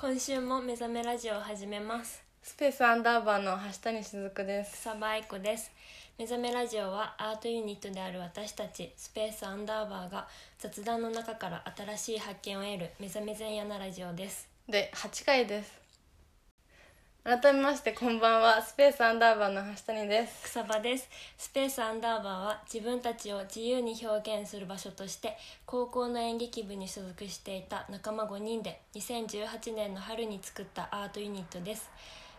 今週も目覚めラジオを始めます。スペースアンダーバーの橋谷しずくです。草場愛子です。目覚めラジオはアートユニットである私たちスペースアンダーバーが雑談の中から新しい発見を得る目覚め前夜なラジオです。で8回です改めましてこんばんはスペースアンダーバーの橋谷です。草場です。スペースアンダーバーは自分たちを自由に表現する場所として高校の演劇部に所属していた仲間5人で2018年の春に作ったアートユニットです。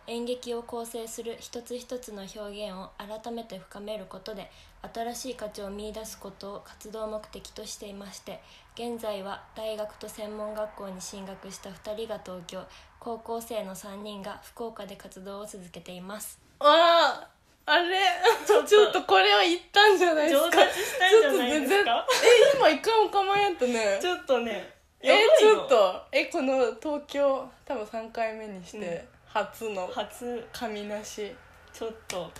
演劇を構成する一つ一つの表現を改めて深めることで新しい価値を見出すことを活動目的としていまして現在は大学と専門学校に進学した2人が東京高校生の3人が福岡で活動を続けています。あああれ？ちょっと。これは言ったんじゃないですか？上達したんじゃないですか？え今一回も構えんとね。ちょっとねえちょっと。えこの東京多分3回目にして初の。初。神なし。ちょっと。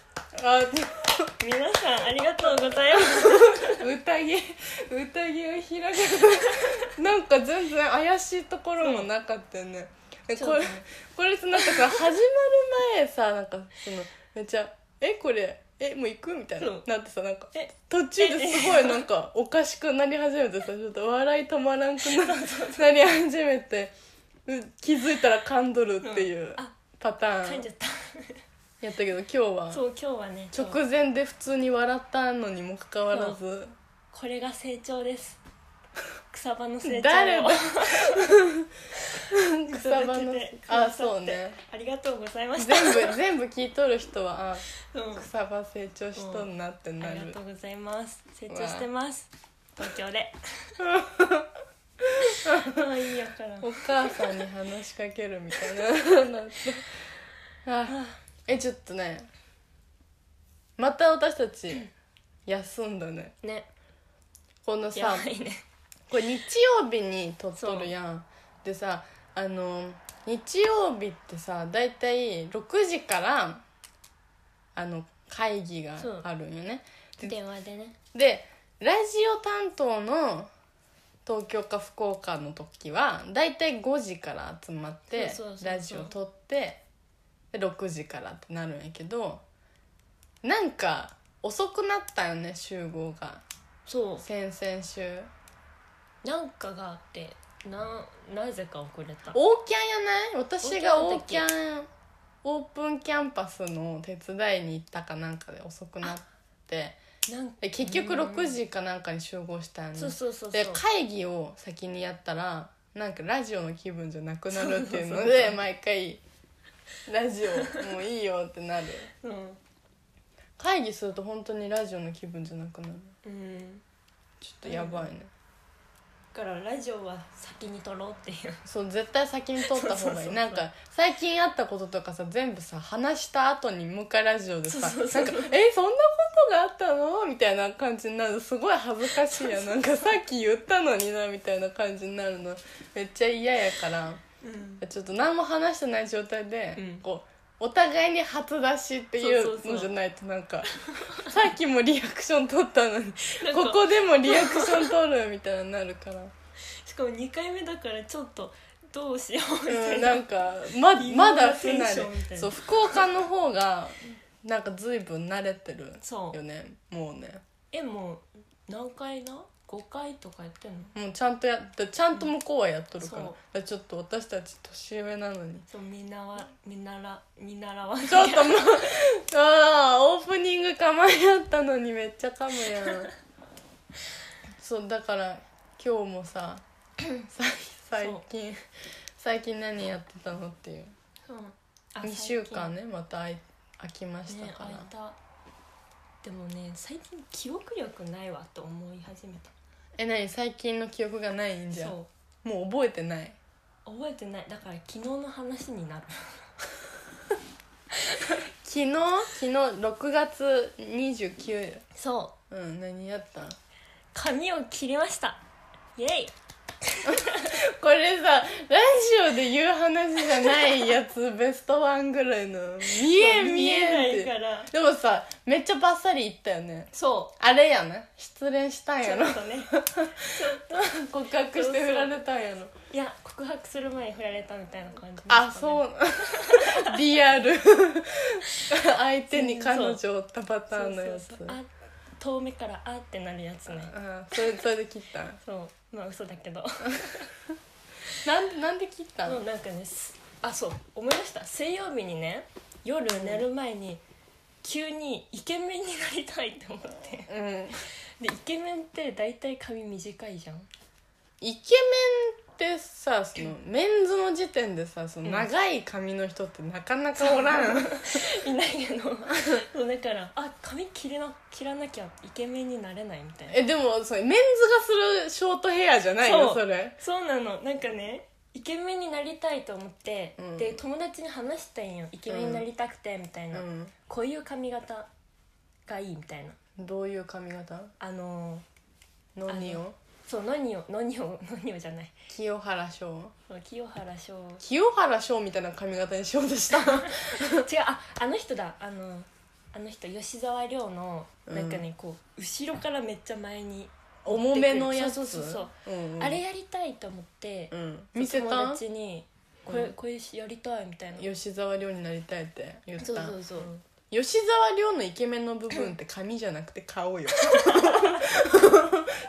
あ 皆さんありがとうございます。宴宴を開く。なんか全然怪しいところもなかったよねえこれこれさなんかさ始まる前さなんかそのめっちゃ「えこれえもう行く?」みたいな。なってさなんかえ途中ですごいなんかおかしくなり始めてさちょっと笑い止まらんくな なり始めてう気づいたら噛んどるっていうパターン。やったけど今日は。そう今日はね直前で普通に笑ったのにもかかわらず。これが成長です草場の成長を。草場のてあそうね。ありがとうございました。全部全部聞いとる人はあうん。草場成長しとんなってなありるがとうございます。成長してます。東京で。もういいやから。お母さんに話しかけるみたいな。な あえちょっとね。また私たち休んだね。ね。このやさねこれ日曜日に撮っとるやん。でさあの日曜日ってさだいたい6時からあの会議があるんよね。で電話でね。でラジオ担当の東京か福岡の時はだいたい5時から集まってラジオ撮ってで6時からってなるんやけどなんか遅くなったよね集合が。そ先々週。うなんかがあってななぜか遅れた。オーキャンやない？私がオーキャャンオープンキャンパスの手伝いに行ったかなんかで遅くなって。なんで結局6時かなんかに集合したよねそうそうそうで会議を先にやったらなんかラジオの気分じゃなくなるっていうので毎回ラジオもういいよってなる。うん。会議すると本当にラジオの気分じゃなくなる。うん。ちょっとやばいね、だからラジオは先に撮ろうっていう。そう絶対先に撮った方がいい。なんか最近あったこととかさ全部さ話した後にもう一回ラジオでさそうそうそう。なんか「えそんなことがあったの?」みたいな感じになるすごい恥ずかしいやん。なんかさっき言ったのになみたいな感じになるの。めっちゃ嫌やから。うん。ちょっと何も話してない状態で、うん。こうお互いに初出しっていそうのじゃないとなんか さっきもリアクション取ったのにここでもリアクション取るみたいになるから。しかも2回目だからちょっとどうしようみたうん、いな、なんかままなだ不慣れそう福岡の方がなんか随分慣れてるそう。よねもうね。えもう何回な？5回とかやってんの？もうちゃんとやちゃんと向こうはやっとるから,、そう。だからちょっと私たち年上なのに。そう見習見習見習わちょっともうああオープニング構えやったのにめっちゃ噛むやん。そうだから今日もさ さ最近最近何やってたのっていう。う。んあ2週間ねまた空い空きましねたから、空いた。でもね最近記憶力ないわと思い始めたえ何？最近の記憶がないんじゃん。そもう覚えてない。う覚えてない。だから昨日の話になる。昨日？昨日6月29そう。うん何やった？ん髪を切りました。イエイこれさラジオで言う話じゃないやつベストワンぐらいの。見えん見えないてから。でもさめっちゃバッサリ言ったよね。そあれやな。失恋したんうちやろ。ょっとね。告白して振られたんやろ。いや告白する前に振られたみたいな感じあそう。う リアル。相手に彼女おったパターンのやつ。そうそうそう。あ遠目からあってなるやつね。あそれそれで切った？そうまあ嘘だけど。なんでなんで切ったの？もうなんかねすあそう思い出した。水曜日にね夜寝る前に急にイケメンになりたいって思って。うん。でイケメンって大体髪短いじゃん。イケメンってさそのメンズの時点でさその長い髪の人ってなかなかおらん、いないけど。そうだからあ髪切れな切らなきゃイケメンになれないみたいな。えでもそれメンズがするショートヘアじゃないよそれ。そうなの。なんかねイケメンになりたいと思って、うん。で友達に話したんよ。イケメンになりたくてみたいな、うん。こういう髪型がいいみたいな。どういう髪型？あのーノニオそうノニオノニオノニオじゃない。清原翔。そう清原翔。清原翔みたいな髪型にしようとした。違うああの人だ。あのあの人吉沢亮のうん。なんかね、こう後ろからめっちゃ前に、重めのやつ？そうそうそうそう。んうん。あれやりたいと思って、うん。見せ友た？達にこれ、うん。これやりたいみたいな。吉沢亮になりたいって言った。そうそうそう、吉沢亮のイケメンの部分って髪じゃなくて顔よ。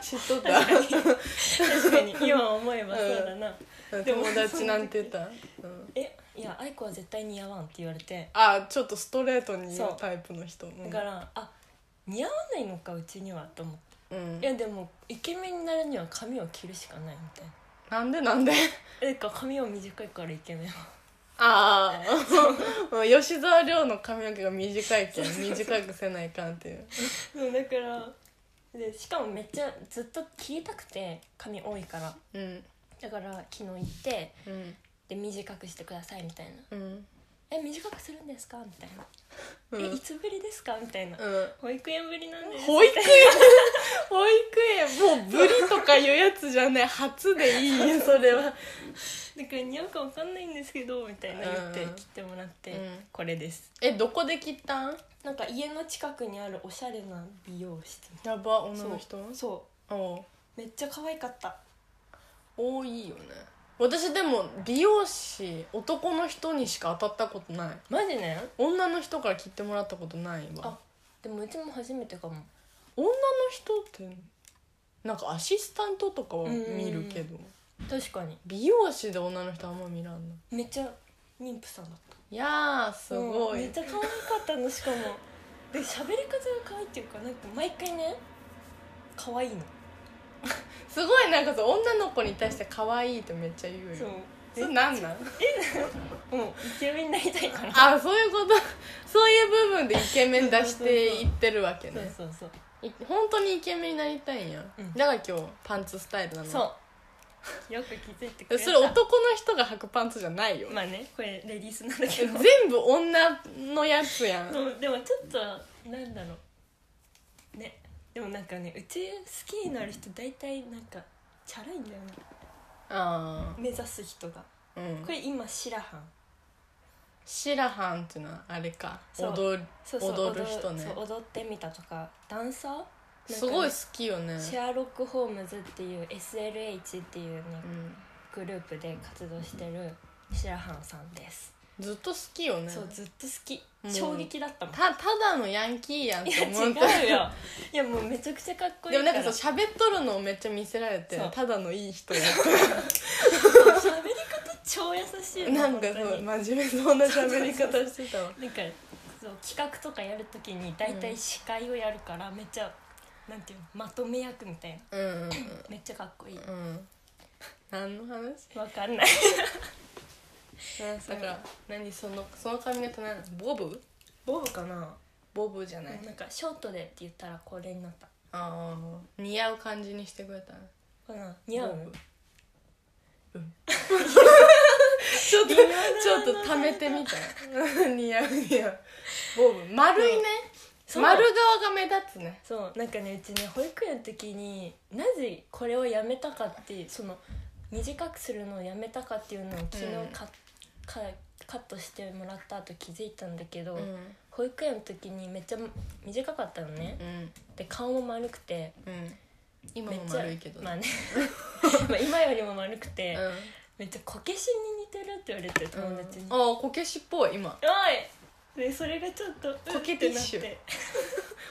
知っとった。確かに。今思えばそうだな、でも友達なんて言った、うん、えいや愛子は絶対似合わんって言われて。あちょっとストレートに言そう。うタイプの人。うん。だから、あ似合わないのかうちにはと思って。うん。いやでもイケメンになるには髪を切るしかないみたいな。なんでなんで？えか髪は短いからイケメンはああ 吉沢亮の髪の毛が短いけん短くせないかんっていう。そうだからでしかもめっちゃずっと切りたくて髪多いから。うん。だから昨日行ってうん。で短くしてくださいみたいな。うん「え短くするんですか?」みたいな「うんえいつぶりですか?」みたいな。うん「保育園ぶりなんです」保育園？保育園。もうブリとかいうやつじゃない初でいいよそれはだから似合うかわかんないんですけどみたいな言ってうん切ってもらって、うん。これです。えどこで切ったん？なんか家の近くにあるおしゃれな美容室。やば女の人？そおう。う。めっちゃ可愛かった。多いよね私でも美容師男の人にしか当たったことない。マジね？女の人から切ってもらったことないわ。あでもうちも初めてかも。女の人ってなんかアシスタントとかは見るけど。確かに。美容師で女の人あんま見らんのめっちゃ妊婦さんだった。いやーすごい。うんめっちゃ可愛かったのしかも。で喋り方が可愛いっていうかなんか毎回ね可愛いのすごいなんかそう女の子に対して可愛いってめっちゃ言うよ。そう。それなんなん？もうイケメンになりたいから。あそういうこと？そういう部分でイケメン出していってるわけそうねそうそう。い本当にイケメンになりたいんや、うん。だから今日パンツスタイルなの。そう。よく気づいてくれた。それ男の人が履くパンツじゃないよ、まあねこれレディースなんだけど。全部女のやつやん。そうでもちょっとなんだろう。ねでもなんかねうち好きになる人大体なんかチャラいんだよね。あ目指す人が。あうん。これ今シラハンシラハンっていうのはあれか。そう。踊るそうそう踊る人ね。そう踊ってみたとか。ダンサー？なんかねすごい好きよね。シェアロック・ホームズっていう SLH っていうねうん。グループで活動してるシラハンさんです、ずっと好きよね。そうずっと好き。衝撃だったもん。たただのヤンキーやんっいて思ったうよ。いやもうめちゃくちゃかっこいいかでもなんかそう喋っとるのをめっちゃ見せられてそう。ただのいい人や喋り方超優しいよなんかそう真面目そうな喋り方してたわ。なんかそう企画とかやるときに大体司会をやるからめっちゃ、なんていうのまとめ役みたいな。うんうんめっちゃかっこいい。うんうん。何の話？わかんないだから何そのその髪型何？ボブ？ボブかな。ボブじゃない。なんかショートでって言ったらこれになった。ああ似合う感じにしてくれたかな。似合う？うん。ちょっとちょっと溜めてみた。似合う似合う。ボブ丸いね。丸側が目立つね。そう。なんかねうちね保育園の時になぜこれをやめたかってその短くするのをやめたかっていうのを昨日うんカ,、カカットしてもらった後気づいたんだけど、うん。保育園の時にめっちゃ短かったのね、うん。で顔も丸くてうん。今も丸いけどまあね。まあ今よりも丸くて、うん。めっちゃこけしに似てるって言われて友達に「ああこけしっぽい今。おい!」でそれがちょっとこけティッシュ。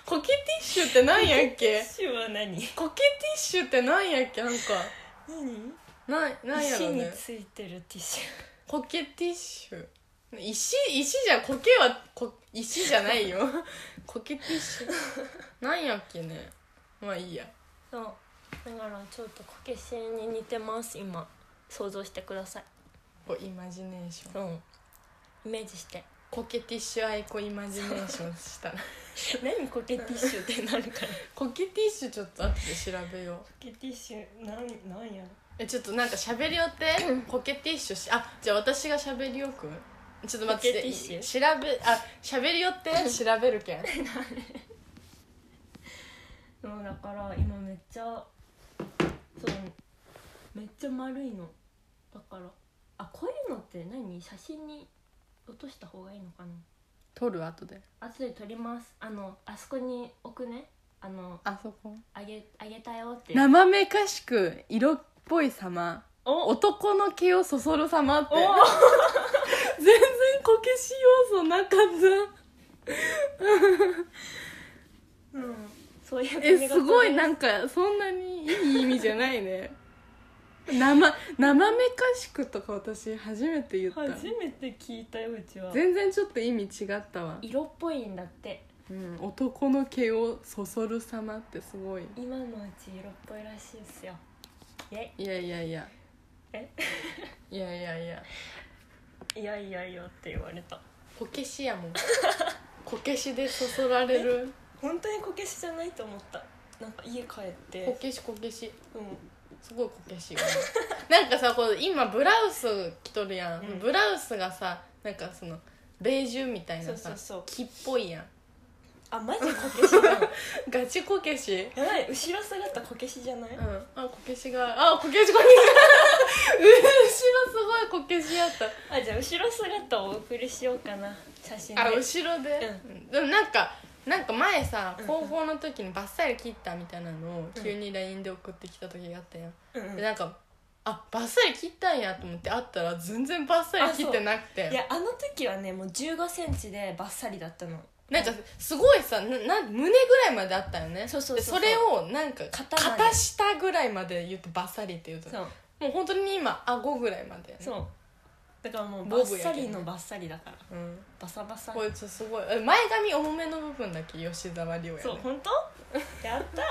コケティッシュってなんやっなってティけッシュは何？コケティッシュってなんやっけ？なんか。何？ななんやろ石にねついてるティッシコケティッシュ。石石じゃコケはこ石じゃないよ。コケティッシュ。なんやっけね。まあいいや。ュそう。だからちょっとこけしに似てます今。想像してください。こうイマジネーション。う。んイメージして。コケティッシュアイコイマジネーションしたら。何コケティッシュってなるから。コケティッシュちょっと後で調べよう。コケティッシュなんなんやろえちょっとなんか喋りよって。コケティッシュしあじゃあ私が喋りよく？ちょっと待ってティッシ調べあ喋りよって調べるけん。そうだから今めっちゃそうめっちゃ丸いの。だからあこういうのって何？写真に落とした方がいいのかな？撮る後で。後で撮ります。あのあそこに置くね。あのあそこ？あげあげたよって。生めかしく色っぽい様。お。男の毛をそそる様って。お。全然こけし要素なかった。うん。そういうえすごいななんかそんなにいい意味じゃないね。生生めかしくとか私初めて言った。初めて聞いたようちは。全然ちょっと意味違ったわ、色っぽいんだって。うん、男の毛をそそる様ってすごい。今のうち色っぽいらしいですよいやいやいや。え？いやいやいや。イいやいやいやって言われた。こけしやもん。こけしでそそられる。本当にこけしじゃないと思った。なんか家帰って。こけしこけし。うん。すごいこけしが なんかさこう今ブラウス着とるやん、うん。ブラウスがさなんかそのベージュみたいなさそうそうそう。木っぽいやんあマジこけしじゃん。ガチこけし？やばい。後ろ姿こけしじゃない、うん。あこけしがあこけしこけし。後ろすごいこけしやった。あじゃあ後ろ姿をお送りしようかな。写真で。あ後ろで、ううん。でもなんかなんか前さうん。高校の時にバッサリ切ったみたいなのを急に LINE で送ってきた時があったやん、うんうん。でなんかあバッサリ切ったんやと思って会ったら全然バッサリ切ってなくて。いやあの時はねもう1 5センチでバッサリだったのなんかすごいさなな胸ぐらいまであったよね。そうそうそうそう。れをなんか肩まで肩下ぐらいまで言ってバッサリって言うと。そう。もう本当に今顎ぐらいまでやね。そう。だからもうボバッブやけどねサリのバッサリだから。うん。バサバサ。これちょっとすごい。え前髪重めの部分だけ吉沢亮やねそう本当？やった。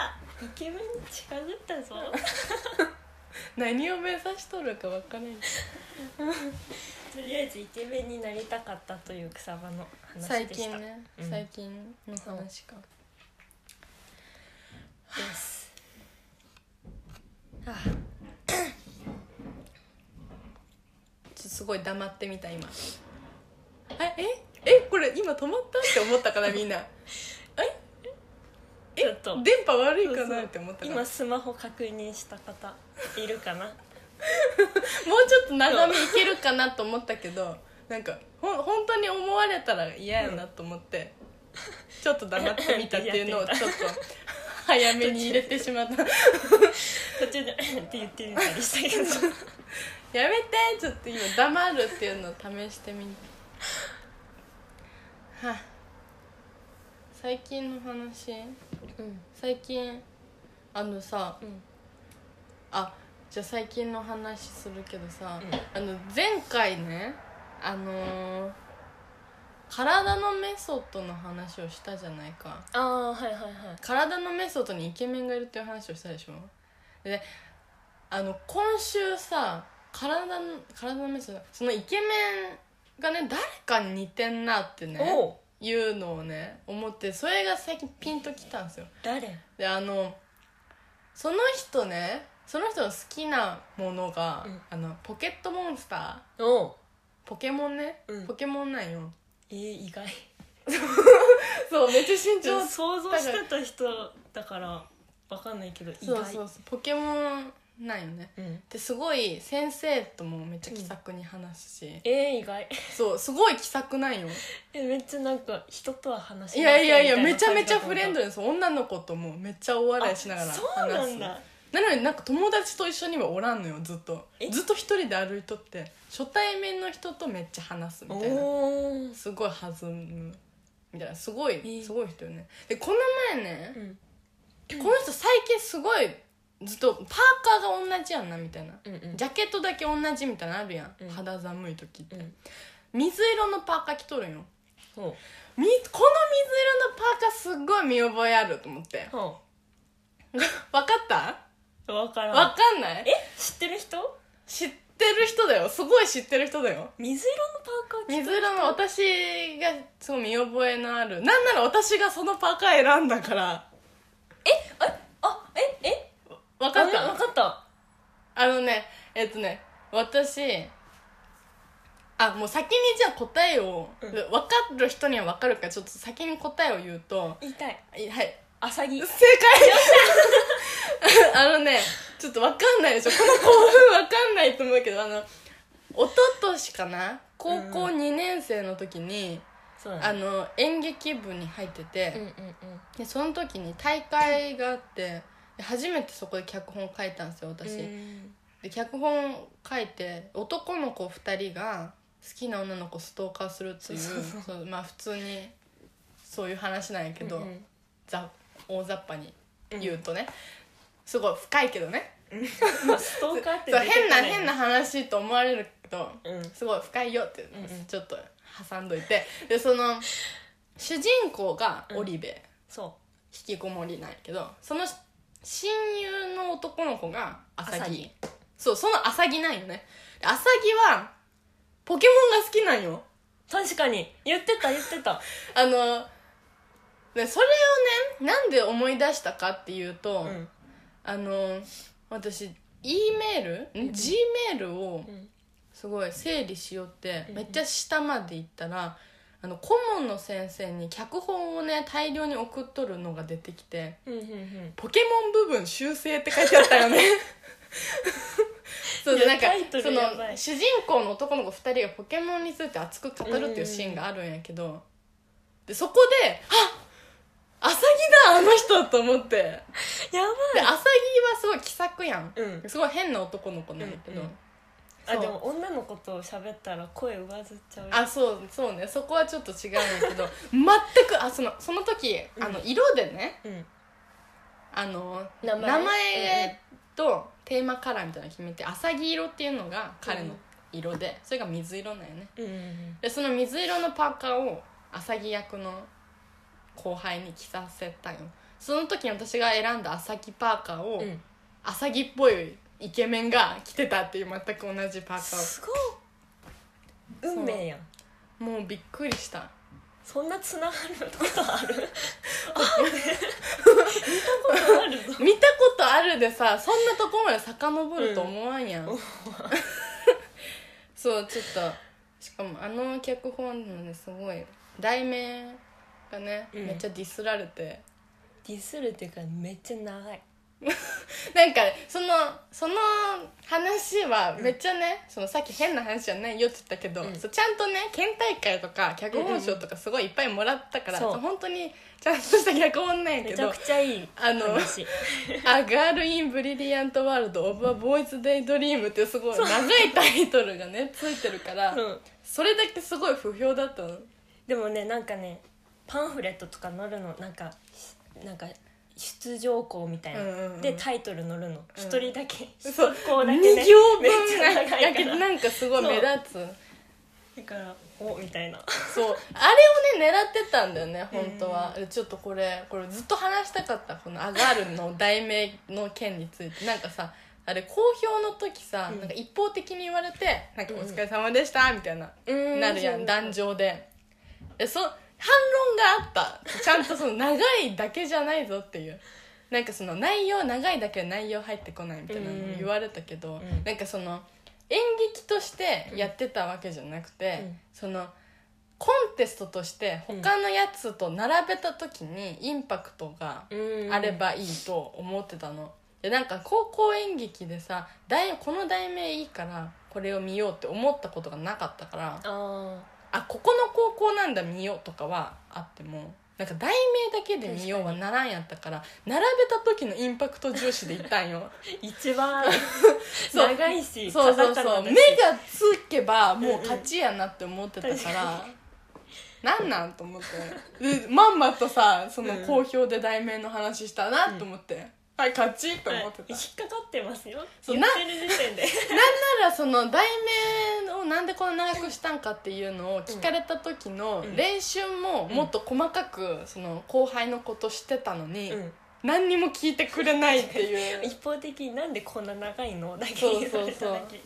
イケメンに近づったぞ。何を目指しとるか分からん とりあえずイケメンになりたかったという草場の話最でした。近ね、うん。最近の話か。です。あ。ちょっとすごい黙ってみた今。ええ？えこれ今止まった？って思ったかな みんな。ちょっと。電波悪いかな？って思った今スマホ確認した方いるかな？もうちょっと長めいけるかなと思ったけどなんかほん本当に思われたら嫌やなと思って、ちょっと黙ってみたっていうのをちょっと早めに入れてしまった。途中でって言ってみたりしたけど。やめてちょっと今黙るっていうのを試してみたはあ。最近の話？うん。最近あのさうん。あじゃあ最近の話するけどさ、うん。あの前回ねあのー体のメソッドの話をしたじゃないか。ああはいはいはい。体のメソッドにイケメンがいるっていう話をしたでしょ？であの今週さ体の体のメソッドそのイケメンがね誰かに似てんなってねいうのをね思ってそれが最近ピンときたんですよ。誰？であのその人ねその人の好きなものが、うん。あのポケットモンスター。おう。ポケモンね、うん。ポケモンなんよ。えー、意外。そうめっちゃ身長想像してた人だからわかんないけど意そう外そうそう。ポケモンないよね。うん。ですごい先生ともめっちゃ気さくに話すし、えー、意外。そうすごい気さくないよ。えめっちゃなんか人とは話しいませんやいやいやみたなめちゃめちゃフレンド感です女の子ともめっちゃ大笑いしながら話すそうなんだなのになんか友達と一緒にはおらんのよずっと。え？ずっと一人で歩いとって初対面の人とめっちゃ話すみたいな。すごい弾む。みたいな。すごいえすごい人よね。でこの前ねうん。この人最近すごいずっとパーカーが同じやんなみたいな。うんうん。ジャケットだけ同じみたいなのあるやん、うん。肌寒い時って、うん。水色のパーカー着とるんよ。ほみこの水色のパーカーすっごい見覚えあると思って。分 かった？う分からん。分かんない？え？知ってる人？知ってる人だよ。すごい知ってる人だよ。水色のパーカー水色の私がすごい見覚えのある。なんなら私がそのパーカー選んだから。あええ？分かった？あ分かった。あのねえっとね私あもう先にじゃあ答えを、うん。分かる人には分かるからちょっと先に答えを言うと言いたい。はいアサギ。正解。あのねちょっと分かんないでしょ。この興奮分かんないと思うけどあの一昨年かな？高校2年生の時に、そうだね。あの演劇部に入ってて、うんうんうん。でその時に大会があってで初めてそこで脚本書いたんですよ私、うん。で脚本書いて男の子2人が好きな女の子をストーカーするっていうそうそうそう。まあ普通にそういう話なんやけど、うんうん。ざ大雑把に言うとね、すごい深いけどね。まあストーカーって 変な変な話と思われるけど、うん。すごい深いよってんうんちょっと挟んどいて。でその主人公がオリベ、そ引きこもりなんやけどその親友の男の子がアサギ。アサギ。そうそのアサギなんよね。でアサギはポケモンが好きなんよ。う確かに。言ってた言ってた。あのでそれをねなんで思い出したかっていうと、うん。あの私 E メール、ん、G メールをん。すごい整理しよって、うん。めっちゃ下まで行ったらあの顧問の先生に脚本をね大量に送っとるのが出てきてうんうんうん。ポケモン部分修正って書いてあったよね。そういやなんかタイトルそのやばい。主人公の男の子2人がポケモンについて熱く語るっていうシーンがあるんやけど、でそこで「あアサギだあの人!」と思って。でやばい。アサギはすごい気さくやん、うん。すごい変な男の子なんやけど、うんうん。そう。あでも女の子と喋ったら声上ずっちゃう。よあそうそうね。そこはちょっと違うんやけど。全くあそのその時あの色でねうん。あの名前。名前とテーマカラーみたいなの決めてアサギ色っていうのが彼の色で、それが水色なんよね。うんうんでその水色のパーカーをアサギ役の後輩に着させたよその時に私が選んだアサギパーカーを、うん。アサギっぽいイケメンが着てたっていう全く同じパーカーすごい運命やん。をもうびっくりした。そんなつながることある？あ見たことあるぞ見たことあるでさそんなとこまで遡ると思わんやん、そうちょっとしかもあの脚本のねすごい題名がね、うん。めっちゃディスられて。ディスるっていうかめっちゃ長い。なんかそのその話はめっちゃね、そのさっき変な話じゃないよって言ったけど、うん。そうちゃんとね県大会とか脚本賞とかすごいいっぱいもらったから、そう。そう本当にちゃんとした脚本なんやめちゃくちゃいいあの話「A Girl in Brilliant World of a Boy's Daydream」ってすごい長いタイトルがねついてるから、うん。それだけすごい不評だったの。でもねなんかねパンフレットとか載るのなんかなんか出場校みたいな、うんうんうん。でタイトル載るの。一、人だけ。一 そう。校だけ2ね行めっちゃ分長いかどなんかすごい目立つ。だからおみたいな。そう。あれをね狙ってたんだよね本当は、ちょっとこれこれずっと話したかった。この「アガール」の題名の件について。なんかさあれ好評の時さ、うん。なんか一方的に言われて「なんかお疲れ様でした」みたいな、うん。なるやん壇上で。でそ反論があった。ちゃんとその長いだけじゃないぞっていう。なんかその内容長いだけは内容入ってこないみたいなの言われたけど、ん。なんかその演劇としてやってたわけじゃなくて、うん。そのコンテストとして他のやつと並べた時にインパクトがあればいいと思ってたの、でなんか高校演劇でさ題この題名いいからこれを見ようって思ったことがなかったからああここの高校なんだ見ようとかはあってもなんか題名だけで見ようはならんやったから並べた時のインパクト重視でいったんよ。一番 長いしそうそうそう。目がつけばもう勝ちやなって思ってたから、なんなんと思って。でまんまとさそのうん好評で題名の話したなと思って、はい勝ちと思ってた、引っかかってますよ。そう言ってる時点で。ならその題名をなんでこんな長くしたんかっていうのを聞かれた時のうん。練習ももっと細かくその後輩のことしてたのに、うん。何にも聞いてくれないっていう。一方的になんでこんな長いのだけ言われただそうけ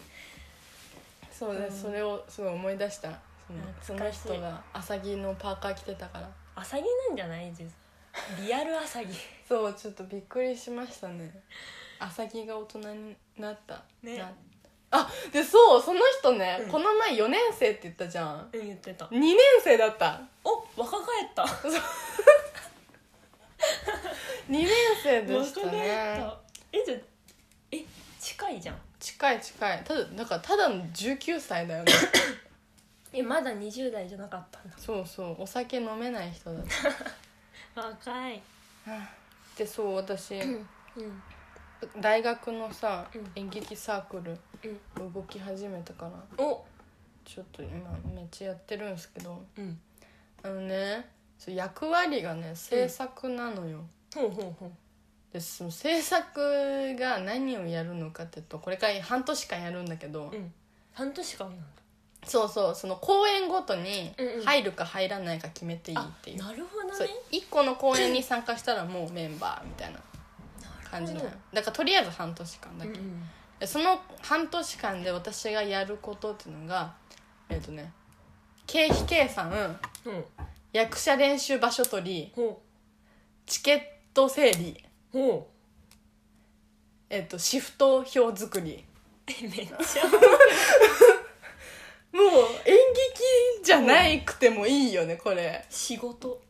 そうで、うん。それをすごい思い出した。そのその懐かしい。人がアサギのパーカー着てたから。アサギなんじゃない？実はリアルアサギ。そうちょっとびっくりしましたね。アサギが大人になった。ね。なあでそうその人ね、うん。この前4年生って言ったじゃん。うん言ってた。2年生だった。お若返った。2年生で若したね。た。えじゃあえ近いじゃん。近い近い。ただだからただの19歳だよね。えまだ20代じゃなかったんだ。そうそう。お酒飲めない人だっ 若い。たでそう私うん大学のさ、うん。演劇サークルうん。動き始めたからお。ちょっと今めっちゃやってるんですけど。うん。あのねそう役割がね制作なのよ、ほうほうほう。でその制作が何をやるのかっていうとこれから半年間やるんだけど、うん。半年間なんだそうそうその公演ごとにうんうん。入るか入らないか決めていいっていう,、なるほどね。1個の公演に参加したらもうメンバーみたいな感じなの。だからとりあえず半年間だけ、うんうん。でその半年間で私がやることっていうのがえっ、とね経費計算うん。役者練習場所取りほチケット整理。う。ほえっ、とシフト表作り。う えめっちゃ もう演劇じゃないくてもいいよねこれ。仕事。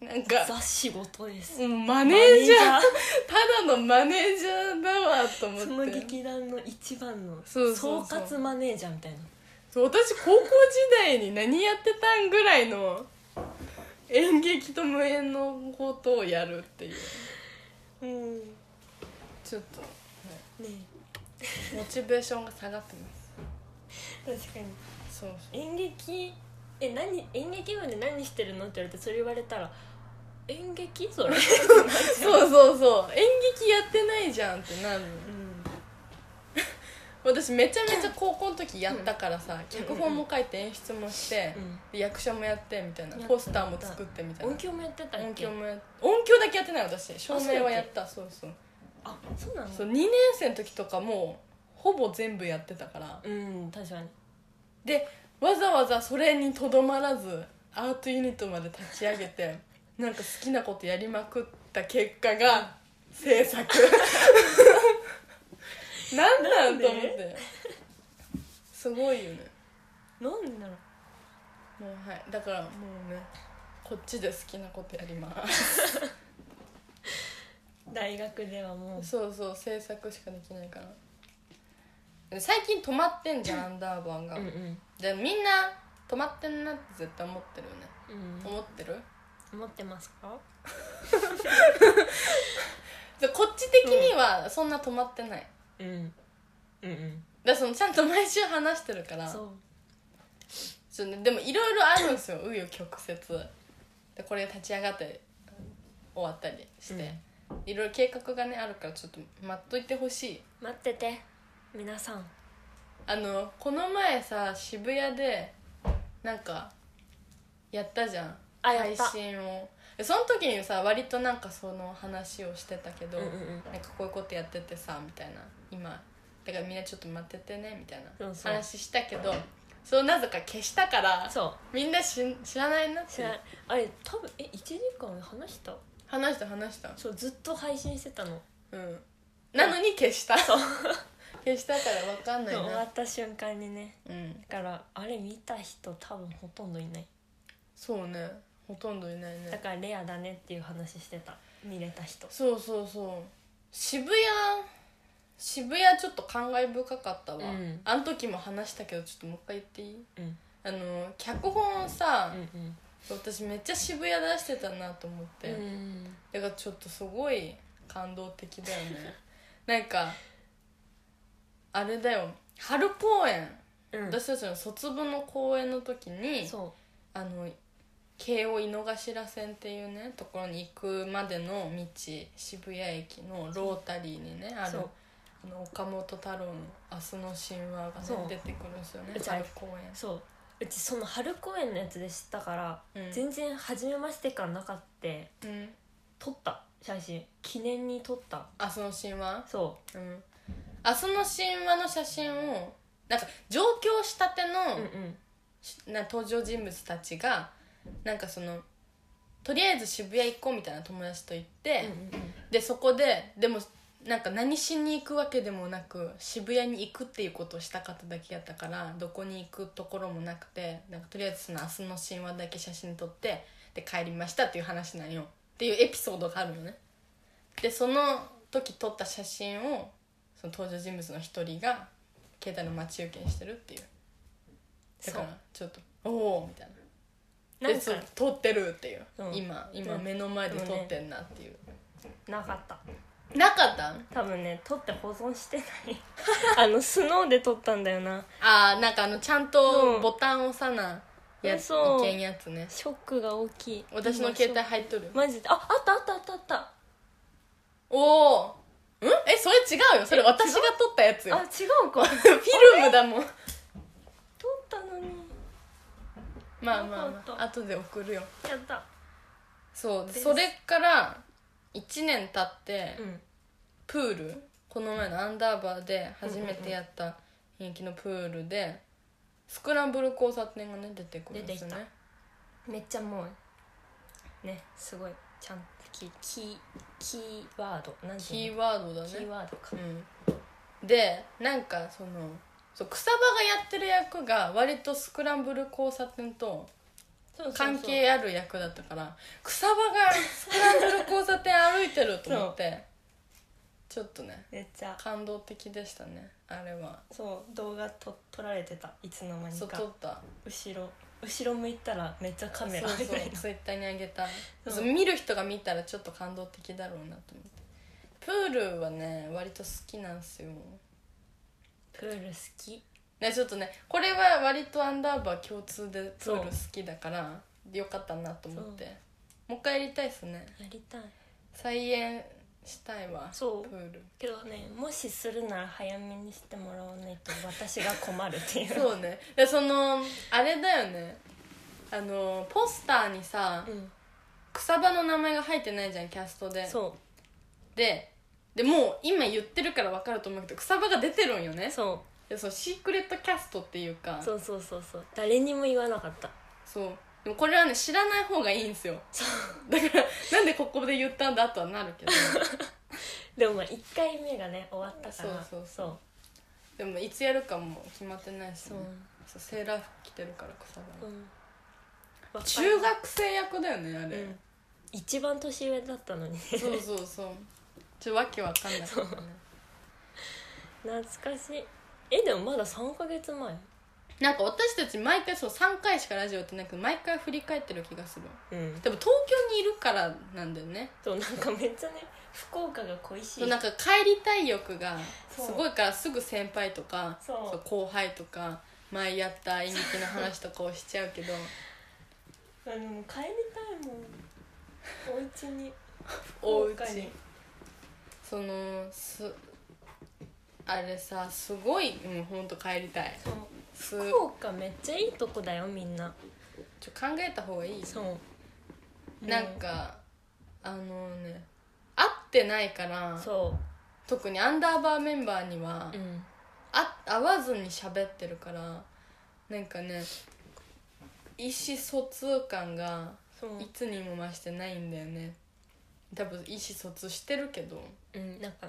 なんか。ザ仕事です。うんマネージャー。ただのマネージャーだわと思って。その劇団の一番の総括マネージャーみたいな。そう私高校時代に何やってたんぐらいの演劇と無縁のことをやるっていう。うん。ねちょっと、モチベーションが下がってます。確かにそう演劇？え何？演劇部で何してるのって言われてそれ言われたら演劇？それ。そうそうそう。演劇やってないじゃんってなるうん。私めちゃめちゃ高校の時やったからさ、うん脚本も書いて演出もして、うんで役者もやってみたいなポスターも作ってみたいな。音響もやってた音響もや音響だけやってない私。照明はやった。そう。そうあそうなの？そう2年生の時とかもうほぼ全部やってたから。うん確かにでわざわざそれにとどまらずアートユニットまで立ち上げて なんか好きなことやりまくった結果が制作。なんなんと思って。すごいよね。なんでだろう。もうはい。だからもうねこっちで好きなことやります。大学ではもう。そうそう制作しかできないから。で最近止まってんじゃんアンダーバーが、うんうん。でみんな止まってんなって絶対思ってるよね。うん。思ってる？思ってますか？でこっち的にはそんな止まってない、うん。うんうん。だからそのちゃんと毎週話してるから。そう。そうね。でもいろいろあるんですよ紆余曲折。でこれが立ち上がって終わったりして、いろいろ計画がねあるからちょっと待っといてほしい。待ってて皆さん。あのこの前さ渋谷でなんかやったじゃん。あやった。配信を。でその時にさ割となんかその話をしてたけど、うんうんうん。なんかこういうことやっててさみたいな。今だからみんなちょっと待っててねみたいなそうそう。話したけどそうなぜか消したからそう。みんなし知らないなって知らない。あれ多分え1時間話した？話した話した。そうずっと配信してたの。うん。なのに消した 消したから分かんないそう終わなった瞬間にね。うん。だからあれ見た人多分ほとんどいない。そうね。ほとんどいないね。だからレアだねっていう話してた。見れた人。そうそうそう。渋谷渋谷ちょっと感慨深かったわ、うん。あの時も話したけどちょっともう一回言っていい？うん。あの脚本をさ、うん私めっちゃ渋谷出してたなと思って、うん。だからちょっとすごい感動的だよね。なんかあれだよ。春公演、うん。私たちの卒部の公演の時にそあの京王井の頭線っていうねところに行くまでの道渋谷駅のロータリーにねあるあの岡本太郎の「明日の神話」がね出てくるんですよね春公演。うそう。うちその春公演のやつで知ったから、うん。全然初めまして感なかってうん。撮った写真。記念に撮った。明日の神話？そうん明日の神話の写真をなんか上京したてうの、な登場人物たちがなんかそのとりあえず渋谷行こうみたいな友達と行って、でそこででもなんか何しに行くわけでもなく渋谷に行くっていうことをしたかっただけやったからどこに行くところもなくてなんかとりあえずその明日の神話だけ写真撮ってで帰りましたっていう話なんよ。っていうエピソードがあるよね。でその時撮った写真をその登場人物の一人が携帯の待ち受けにしてるっていう。だからちょっと「おお」みたいな。なんかでそう撮ってるっていう、うん。今今うん。目の前で撮ってんなっていう、なかった。なかった？ん多分ね撮って保存してない。あのスノーで撮ったんだよな。あーなんかあのちゃんとボタン押さなやついけんやつね。ショックが大きい。私の携帯入っとる。マジで。ああったあったあったあった。おおんえそれ違うよ。それ私が撮ったやつよ。あ違うか。フィルムだもん。撮ったのに。まあまあ、よかった。まあ、後で送るよ。やった。そう。です。それから1年経って、うん。プール？この前のアンダーバーで初めてやった人気のプールでスクランブル交差点がね出てくるんですよ出てねめっちゃもうねすごい。ちゃんとキキーキーワードなんてキーいうの？ワードだね。キーワードか。うん、でなんかそのそう草場がやってる役が割とスクランブル交差点とそうそうそう。関係ある役だったから草場がスクランブル交差点歩いてると思ってちょっとねめっちゃ。感動的でしたねあれは。そう動画と撮られてた。いつの間にそうか撮った。後ろ後ろ向いたらめっちゃカメラそうそういな。ツイッターにあげたそう。そう見る人が見たらちょっと感動的だろうなと思って。プールはね割と好きなんすよ。プール好き？ねちょっとねこれは割とアンダーバー共通でプール好きだからよかったなと思って。もう一回やりたいっすね。やりたい。再演したいわそう。プール。けどねもしするなら早めにしてもらわないと私が困るっていう。そうね。でそのあれだよね。あのポスターにさうん。草場の名前が入ってないじゃんキャストで。そででもう今言ってるから分かると思うけど草場が出てるんよね。う。そでそうシークレットキャストっていうか。うそうそうそうそう。誰にも言わなかった。そうでもこれはね知らない方がいいんですよ。だからなんでここで言ったんだとはなるけど。でもまあ1回目がね終わったから。そうそうそう。でもいつやるかも決まってないし、そう。ね、そうセーラー服着てるから草場うん。中学生役だよねあれ、うん。一番年上だったのにね。そうそうそう。ちょっとわけわかんなかったね懐かしい。えでもまだ3ヶ月前？なんか私たち毎回そう3回しかラジオやってないけど毎回振り返ってる気がする。うん。でも東京にいるからなんだよね。そうなんかめっちゃね福岡が恋しい。そうなんか帰りたい欲がそう。すごいからすぐ先輩とかそう。後輩とか前やった演劇の話とかをしちゃうけど。あでも帰りたいもん。お家に。おう福岡に。ちそのすあれさすごいうんほんと帰りたい。そう。す福岡めっちゃいいとこだよみんな。ちょ考えた方がいい？そう。なんかあのね会ってないからそ特にアンダーバーメンバーにはううん。あ会わずに喋ってるからなんかね意思疎通感がいつにも増してないんだよね。多分意思疎通してるけど。うんなんか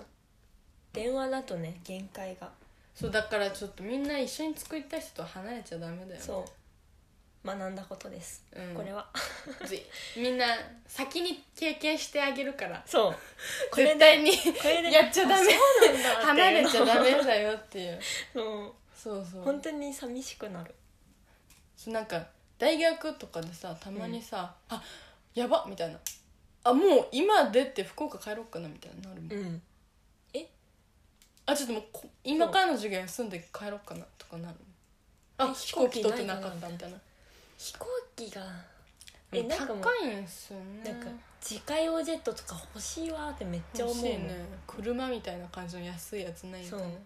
電話だとね限界がそうだからちょっとみんな一緒に作りたい人と離れちゃダメだよね。そう。学んだことです、うん。これは。ぜみんな先に経験してあげるから。そう。これで絶対にこれでやっちゃダメ。あそうなんだ離れちゃダメメだよっていう。そう。そうそう。本当に寂しくなる。そうなんか大学とかでさたまにさ「あやばっ」みたいな「あもう今出て福岡帰ろっかな」みたいななるもん、うんあちょっともうこ今からの授業休んで帰ろっかなとかなるあえ飛行機取ってないかったみたいな。飛行機がえなんかもう高いんすよね。なんか自家用ジェットとか欲しいわってめっちゃ思う欲しいね。車みたいな感じの安いやつないんだそう。ね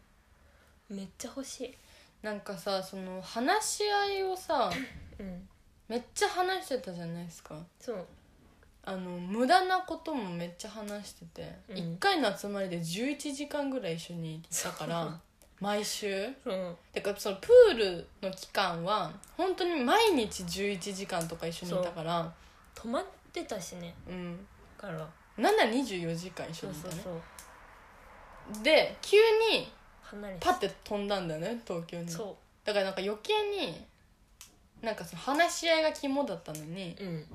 めっちゃ欲しい。なんかさその話し合いをさうん。めっちゃ話してたじゃないですか。そうあの無駄なこともめっちゃ話してて、うん。1回の集まりで11時間ぐらい一緒にいたから毎週？そう。だからそのプールの期間は本当に毎日11時間とか一緒にいたから泊まってたしね。うん。から。なんなら24時間一緒そうにいたね。そうそうで急に離れて。パッて飛んだんだよね東京に。そだからなんか余計になんかその話し合いが肝だったのにううん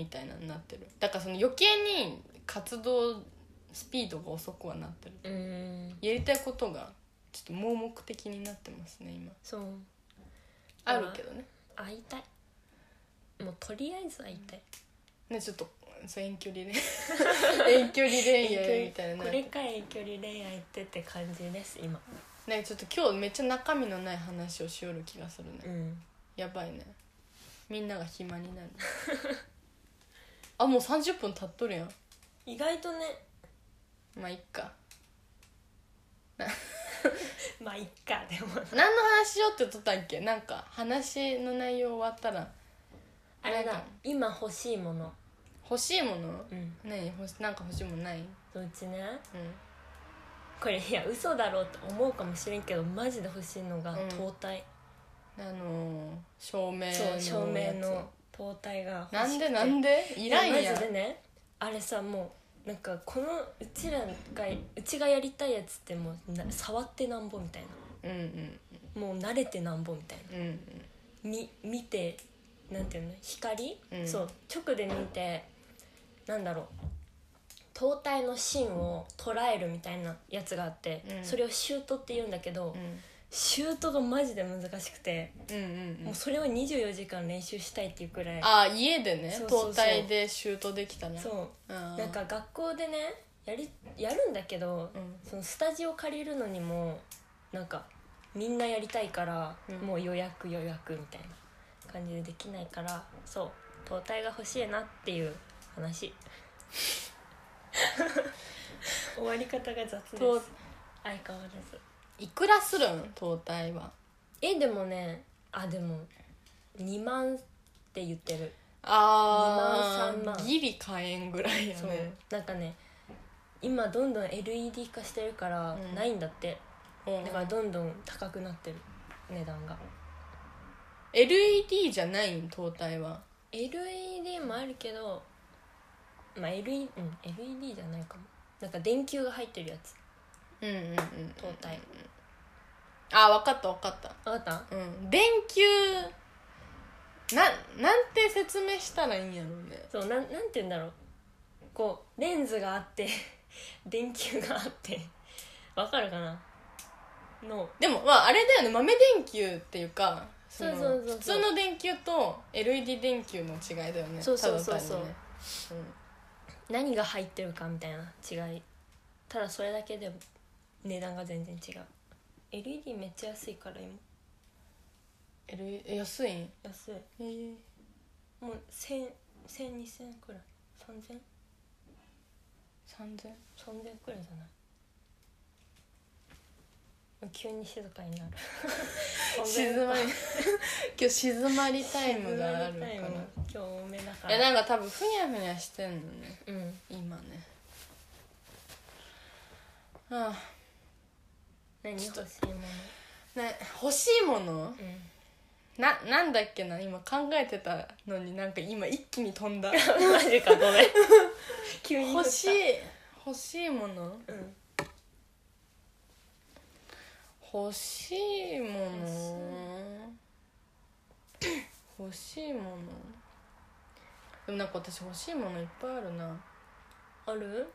みたいなになってる。だからその余計に活動スピードが遅くはなってる。うーん。やりたいことがちょっと盲目的になってますね今。そう。あるけどね。会いたい。もうとりあえず会いたい。ねちょっとそう遠距離恋。遠距離恋愛みたいな。これか遠距離恋愛ってって感じです今。ねちょっと今日めっちゃ中身のない話をしよる気がするね、うん。やばいね。みんなが暇になる あもう30分経っとるやん。意外とね。まあいっか。まあいっかでも。何の話しようって言っとったっけ？なんか話の内容終わったら。あれだ今欲しいもの。欲しいもの？うん。何？欲しなんか欲しいものない？うんうちね？これいや嘘だろうって思うかもしれんけどマジで欲しいのがうん。灯体、あのー、照明の照明の灯体が欲なんしくて。でなんで？いらんやん。マジでね。あれさもうなんかこのうちらがうちがやりたいやつってもうな触ってなんぼみたいうんうんなもう慣れてなんぼみたいな。うんうん。み見てなんていうの？光、うん。そう。直で見てなんだろう。灯体の芯を捉えるみたいなやつがあって、うん。それをシュートって言うんだけど、うんシュートがマジで難しくて、うんうんうもうんそれを24時間練習したいっていうくらい。あ家でねそうそうそう。灯体でシュートできたらそう。うん。なんか学校でねやりやるんだけど、うん。そのスタジオ借りるのにもなんかみんなやりたいから、うん。もう予約予約みたいな感じでできないからそう。灯体が欲しいなっていう話。終わり方が雑です。灯相変わらずいくらするん？灯体はえでもねあでも2万って言ってる。あ2万3万。ーギリ買えんぐらいやそう。ねなんかね今どんどん LED 化してるからうん。ないんだって、うん。だからどんどん高くなってる値段が。LED じゃないん？灯体は。LED もあるけどまあ LED, うん LED じゃないかも。なんか電球が入ってるやつ。うんうんうん灯体あ分かった分かった。分かった？うん。電球ななんて説明したらいいんやろうね。そうなんなんて言うんだろう。こうレンズがあって 電球があって。わかるかな？の。でもまああれだよね。豆電球っていうかそのそうそうそう。そう普通の電球と LED 電球の違いだよね。そうそうそうそう。ただ単にね。何が入ってるかみたいな違い。ただそれだけで値段が全然違う LED めっちゃ安いから今。うん L え安いん？安い。えー、もう1000 10002000くらい。3000 3000 3000くらいじゃない？急に静かになる。静まり。今日静まりタイムがあるから。静まりタイム。今日多めだかいやらなんか多分ふにゃふにゃしてんのね。うん。今ね。あ何欲しいもの？あね欲しいもの？うん。ななんだっけな？今考えてたのになんか今一気に飛んだ。マジかごめん。急に欲しい欲しいもの？うん。欲しいもの？欲しいもの？でもなんか私欲しいものいっぱいあるな。ある？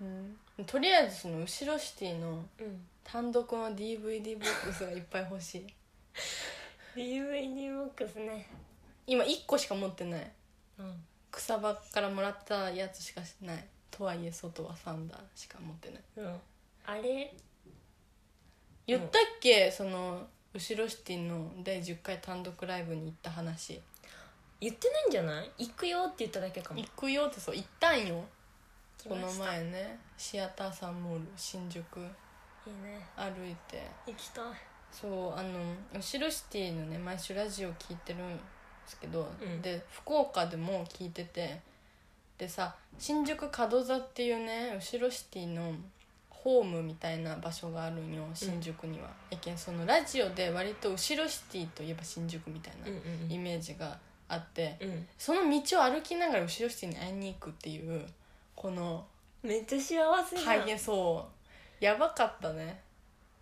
うん。とりあえずその後ろシティのうん。単独の DVD ボックスがいっぱい欲しい。DVD ボックスね。今1個しか持ってない。うん。草場からもらったやつしかない。とはいえ外はサンダーしか持ってない。うん。あれ？言ったっけ、その後ろシティの第10回単独ライブに行った話。言ってないんじゃない？行くよって言っただけかも。行くよってそう。行ったんよこの前ねシアターサンモール新宿いいね。歩いて。行きたい。そうあの後ろシティのね毎週ラジオ聞いてるんですけど、うん。で福岡でも聞いててでさ新宿門座っていうね後ろシティのホームみたいな場所があるんよ新宿には、やけんそのラジオで割と後ろシティといえば新宿みたいなうんうん。イメージがあって、うん。その道を歩きながら後ろシティに会いに行くっていうこのめっちゃ幸せじゃん。そう。やばかったね。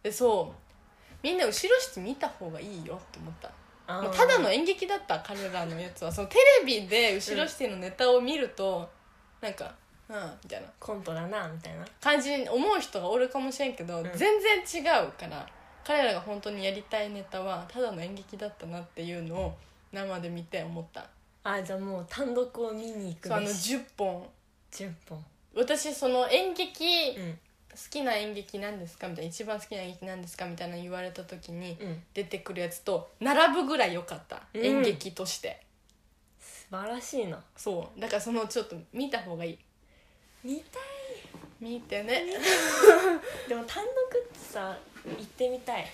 でそう。みんな後ろシティ見た方がいいよって思った。あー。もうただの演劇だった彼らのやつはそのテレビで後ろシティのネタを見ると、なんかうんみたいな。コントだなみたいな。感じに思う人がおるかもしれんけど、ん。全然違うから彼らが本当にやりたいネタはただの演劇だったなっていうのを生で見て思った。あじゃあもう単独を見に行くそうあのべし10本10本私その演劇、うん。好きな演劇なんですかみたいな一番好きな演劇なんですかみたいな言われた時にうん。出てくるやつと並ぶぐらい良かった、うん。演劇として。素晴らしいな。そう。だからそのちょっと見た方がいい。見たい。見てね。でも単独ってさ行ってみたい。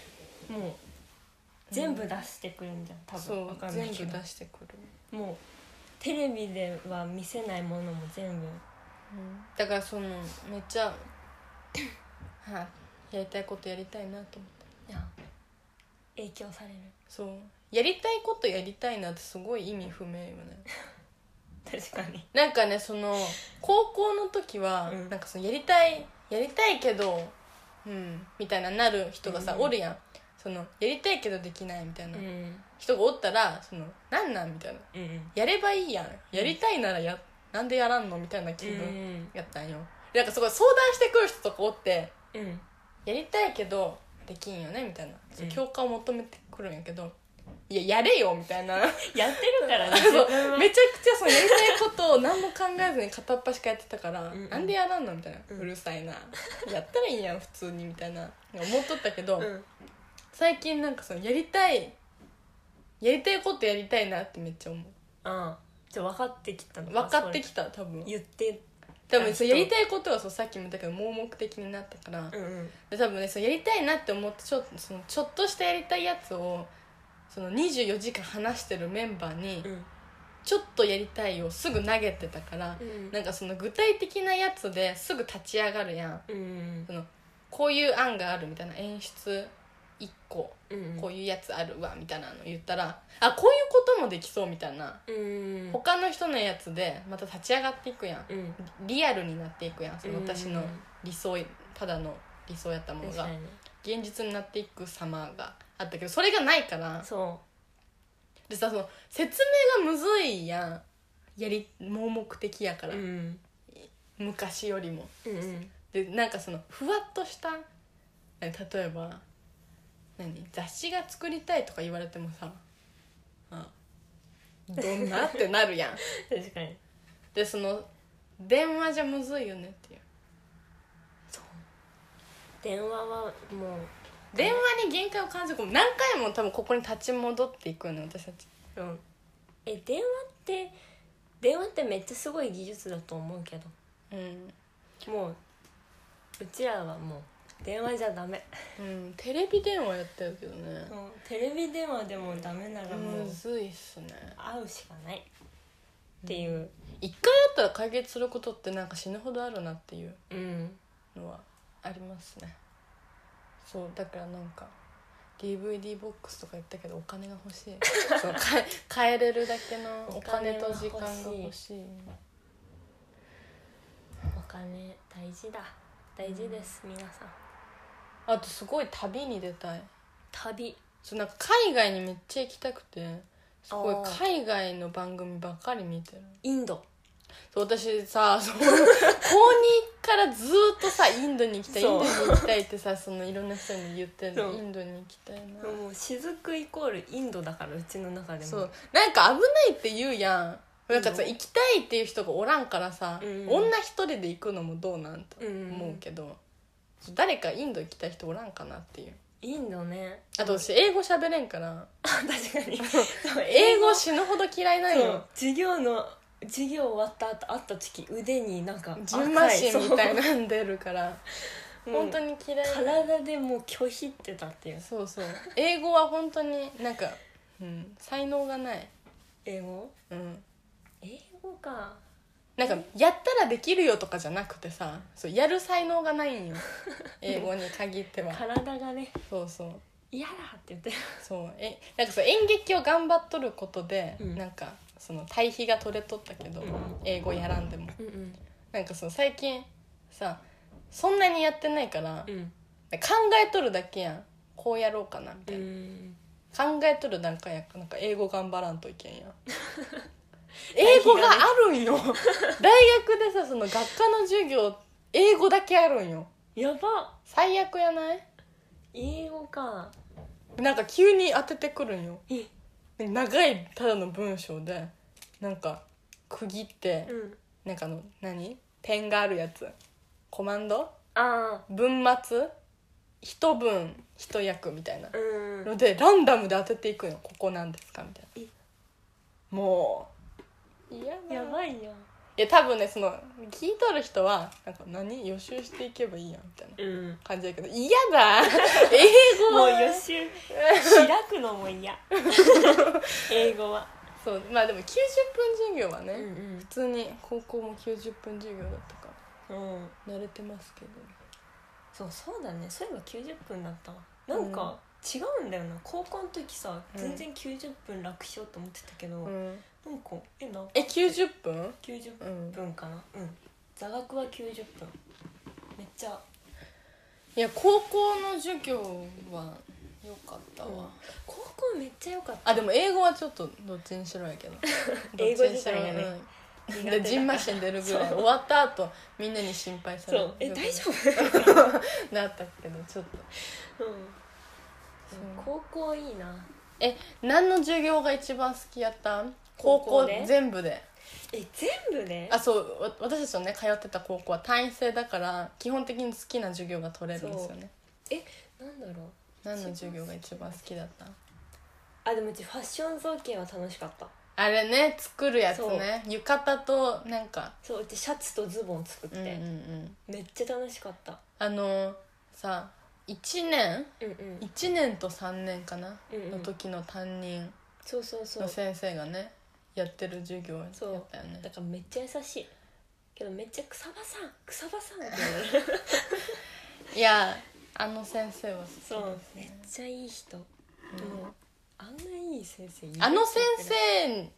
もう全部出してくるんじゃん多そう分わかんない全部けど出してくる、もうテレビでは見せないものも全部。だからそのめっちゃ はいやりたいことやりたいなと思っていや影響される。そう。やりたいことやりたいなってすごい意味不明よね。確かに。なんかねその 高校の時は、うん。なんかそのやりたいやりたいけどうんみたいななる人がさ、うん。おるやん。そのやりたいけどできないみたいな。うん人がおったらそのなんなんみたいな。うんやればいいやん。やりたいならやなんでやらんのみたいな気う分ん。やったんよ。なんかそこ相談してくる人とかおってうん。やりたいけどできんよねみたいな、そううん。共感を求めてくるんやけどいややれよみたいな。やってるからね。そうめちゃくちゃそのやりたいことを何も考えずに片っ端からやってたから、んなんでやらんのみたいな、ううんるさいな。やったらいいやん普通にみたいな。思っとったけど、うん。最近なんかそのやりたいやりたいことやりたいなってめっちゃ思う。ああじゃあ分かってきたの分かってきたた多分。言って多分そう人やりたいことはそうさっきも言ったけど盲目的になったから、うんうん。で多分ねそうやりたいなって思ってちょっとそのちょっとしたやりたいやつをその24時間話してるメンバーにうん。ちょっとやりたいをすぐ投げてたから、うんなんかその具体的なやつですぐ立ち上がるやんうん。そのこういう案があるみたいな演出1個うんこういうやつあるわみたいなの言ったらあこういうこともできそうみたいな。うん他の人のやつでまた立ち上がっていくやん。うん。リアルになっていくやんそのうん私の理想ただの理想やったものが。確かに。現実になっていく様があったけどそれがないから。そでさその説明がむずいやん。やり盲目的やから、ううん。昔よりも。うんうん。でなんかそのふわっとしたえ例えば何？雑誌が作りたいとか言われてもさあどんな？ってなるやん。確かに。でその電話じゃむずいよねっていう。そう。電話はもう。電話に限界を感じる何回も多分ここに立ち戻っていくよね私たち。うん。え電話って電話ってめっちゃすごい技術だと思うけど。うん。もううちらはもう電話じゃダメ、うん、テレビ電話やってるけどね。テレビ電話でもダメならもうむずいっすね。会うしかない。っていう。一回やったら解決することってなんか死ぬほどあるなっていう。うん。のはありますね。そうだからなんか DVD ボックスとか言ったけどお金が欲しい。そうか買えれるだけのお金と時間が欲しい。お金大事だ。大事です、皆さんあとすごい旅に出たい。旅。そうなんか海外にめっちゃ行きたくてすごいあー。海外の番組ばっかり見てる。インド。そう私さそう高2からずーっとさインドに行きたいインそうドに行きたいってさそのいろんな人に言ってるそう。インドに行きたいな。もう雫イコールインドだからうちの中でも。そう。なんか危ないって言うやん。なんかさうん行きたいっていう人がおらんからさ、うん。女一人で行くのもどうなんとうん思うけど、誰かインド行きたい人おらんかなっていう。インドね。あと私英語喋れんから。確かに。英語死ぬほど嫌いなんよ。授業の授業終わった後会った時腕になんかジンマシンみたいななん出るから。本当に嫌い。体でもう拒否ってたっていう。そうそう。英語は本当になんか、うん、才能がない、英語？うん、英語かなんかやったらできるよとかじゃなくてさそうやる才能がないんよ。英語に限っては。体がね。そうそう。嫌だって言ってそう。えなんかそう演劇を頑張っとることで、うん。なんかその対比が取れとったけど、うん英語やらんでも。うんうん。なんかその最近さそんなにやってないから、うん。考えとるだけやん。こうやろうかなみたういな、ん。考えとる段階やなんか英語頑張らんといけんやん 英語があるんよ。大学でさその学科の授業英語だけあるんよ。やば。最悪やない？英語か。なんか急に当ててくるんよ。長いただの文章でなんか区切って、うん。なんかあの何？点があるやつ。コマンド？あ文末？一文一訳みたいなのでランダムで当てていくよ。ここなんですか？みたいな。もうやばいよ。いや多分ねその聞いとる人はなんか何？予習していけばいいやんみたいなうん。感じだけど嫌だ。英語もうは予習開くのも嫌。英語は。そう。まあでも90分授業はね、ん普通に高校も90分授業だったか。うん。ら慣れてますけど。そうそうだね。そういえば90分だったわ。なんか違うんだよな。高校の時さうん。全然90分楽しようと思ってたけど、うんなん？かえなえ90分？90うん。分かな？うん。座学は90分。めっちゃ。いや高校の授業は良かったわ、うん。高校めっちゃ良かった。あでも英語はちょっとどっちにしろやけど。英語自体がね。どっちにしろうん。苦手だ。でジンマシン出るぐらい。そう。終わった後みんなに心配される。え大丈夫？なったけどちょっと。夫うん。高校いいな。え何の授業が一番好きやった高校高校で？全部で。え全部で？あそうわ私たちのね通ってた高校は単位制だから基本的に好きな授業が取れるんですよね。えなんだろう？何の授業が一番好きだった？あでもうちファッション造形は楽しかった。あれね作るやつね。浴衣となんか。そううちシャツとズボン作って、うんうんうん。めっちゃ楽しかった。あのさ1年？うんうん。1年と3年かな、うんうん。の時の担任そうそうそう。の先生がねやってる授業やったそう。よねだからめっちゃ優しい。けどめっちゃ草場さん。草場さんって言われるいやあの先生はそう。ねめっちゃいい人、もうあんないい先生あの先生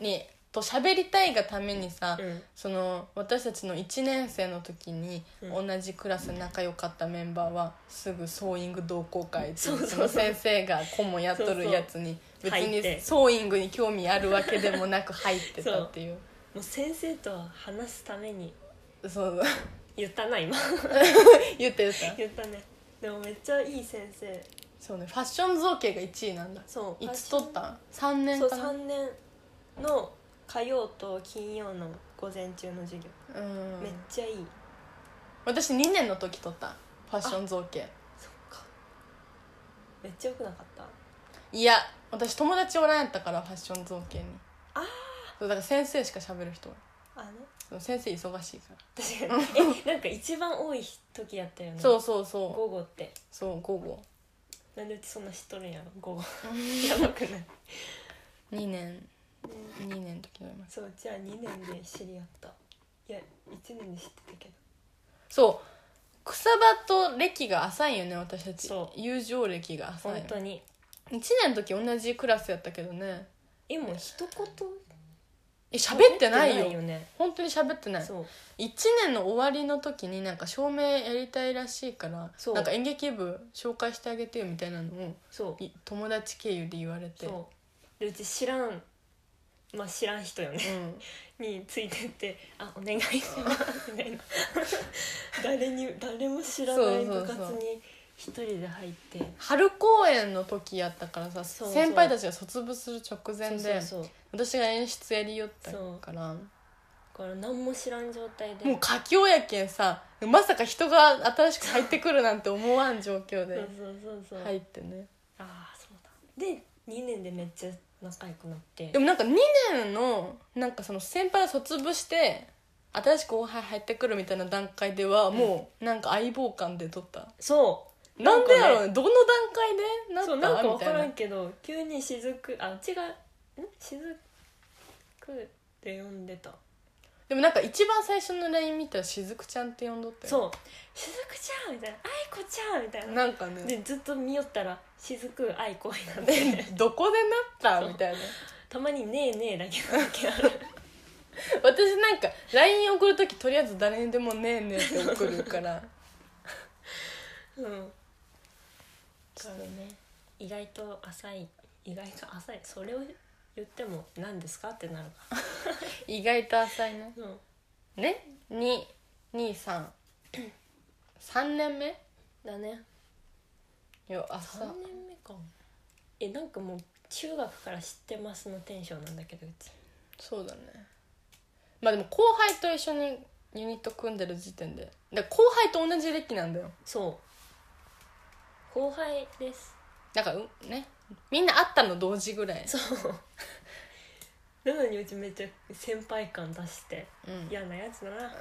にと喋りたいがためにさ、うん。その私たちの1年生の時にうん。同じクラスで仲良かったメンバーはすぐソーイング同好会っていうそうそう。その先生が顧問やっとるやつに別に入って。ソーイングに興味あるわけでもなく入ってたっていう。もう先生と話すために。そう。言ったな今。言ってた？言ったね。でもめっちゃいい先生。そうね。ファッション造形が1位なんだ。そう。いつ取った？3年そうかな？3年の火曜と金曜の午前中の授業、うん。めっちゃいい。私2年の時取った。ファッション造形。そっか。めっちゃよくなかった。いや私友達おらんやったからファッション造形に。あそうだから先生しか喋る人はあねそう先生忙しいから。確かに。えなんか一番多い時やったよね。そうそうそう。午後って。そう午後。なんでうちそんな知っとるんやろ午後。やばくない？2年2年の時のます。そうじゃあ2年で知り合った。いや1年で知ってたけど。そう。草場と歴が浅いよね私たち。そう。友情歴が浅い本当に。1年の時同じクラスやったけどね。えもう一言？え喋ってないよ。よね。本当に喋ってない。そう。1年の終わりの時になんか証明やりたいらしいからそう。なんか演劇部紹介してあげてよみたいなのをそう。い友達経由で言われて。そでうち知らんまあ知らん人よね。うん。についてって「あお願いします」みたいな。誰に誰も知らない部活に一人で入って。春公演の時やったからさそうそう。先輩たちが卒部する直前でそうそう私が演出やりよったから。だから何も知らん状態で。もう佳境やけんさまさか人が新しく入ってくるなんて思わん状況でそうそうそうそう、入ってね。ああそうだ。で2年でめっちゃ仲良くなって。でもなんか2年のなんかその先輩が卒部して新しく後輩入ってくるみたいな段階ではもうなんか相棒感で撮った、そう。なんでやろうね。ね。どの段階で？なった？そうなんか分からみたいな。んけど急に雫あ違う。ん？雫って呼んでた。でもなんか一番最初の LINE 見たらしずくちゃんって呼んどったよ。そう「雫ちゃん」みたいな「愛子ちゃん」みたいな。なんかね。でずっと見よったら「雫愛子」になってどこでなった？みたいな。たまに「ねえねえ」だけの時ある。私なんか LINE 送る時とりあえず誰にでも「ねえねえ」って送るから。うん。だからね。意外と浅い。意外と浅い。それを言っても何ですか？ってなるか。意外と浅いね。うん。ね？223 3 年目？だねよ朝3年目か。えなんかもう中学から知ってますのテンションなんだけどうち。そうだね。まあでも後輩と一緒にユニット組んでる時点で。で後輩と同じ歴なんだよ。そう。後輩です。だからうね。みんな会ったの同時ぐらい。そう。なのにうちめっちゃ先輩感出して。うん。嫌なやつだな。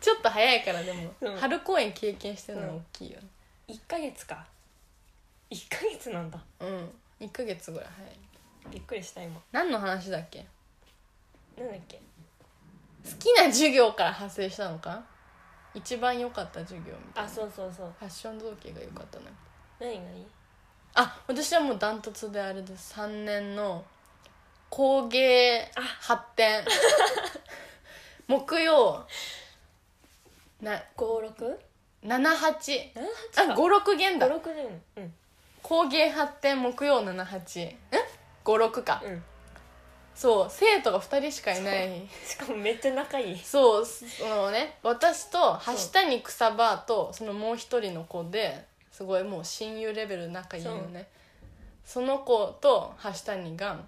ちょっと早いからでも、うん。春公演経験してるのは大きいよね1ヶ月か。1ヶ月なんだ。うん。1ヶ月ぐらい早い。びっくりした今。何の話だっけ？なんだっけ？好きな授業から派生したのか？一番良かった授業みたいな。あそうそうそう。ファッション造形が良かったね何何あ私はもうダントツであれです。3年の工芸発展。木曜。な 56? 78 78あ56弦だ。56年うん。工芸発展木曜78ん56か、うん。そう生徒が2人しかいない。しかもめっちゃ仲いい。そうそのね私と橋谷草場とそのもう一人の子ですごいもう親友レベル仲いいよね。その子と橋谷が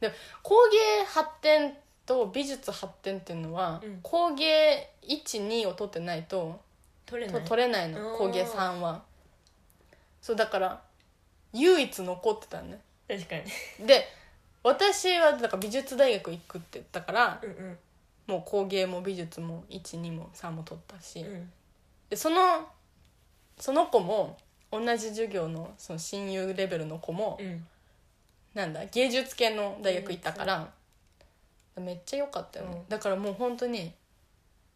で工芸発展と美術発展っていうのは、うん。工芸12を取ってないとと取れない。取れないのうん。工芸3は。そうだから唯一残ってたのね。確かに。で私はだから美術大学行くって言ったからうんうん。もう工芸も美術も12も3も取ったし、うん。でそのその子も同じ授業のその親友レベルの子も、うん。なんだ芸術系の大学行ったから、めっちゃ良かったよね、うん。だからもう本当に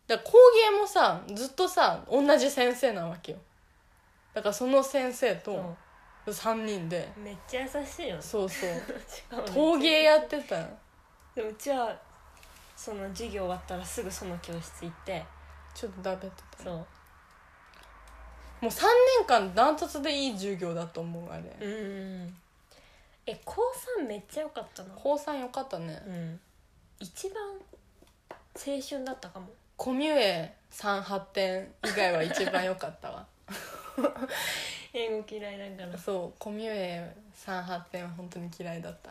だから工芸もさずっとさ同じ先生なわけよ。だからその先生と3人で、うんめっちゃ優しいよそうそう。しかもね。陶芸やってた。でもうちはその授業終わったらすぐその教室行って。ちょっとだべってた。そう。もう3年間ダントツでいい授業だと思うあれ、うんうんうん。え高3めっちゃ良かったな高3よかったね、うん。一番青春だったかもコミュエ3発展以外は一番良かったわ。英語嫌いだから。そうコミュエ3発展は本当に嫌いだった。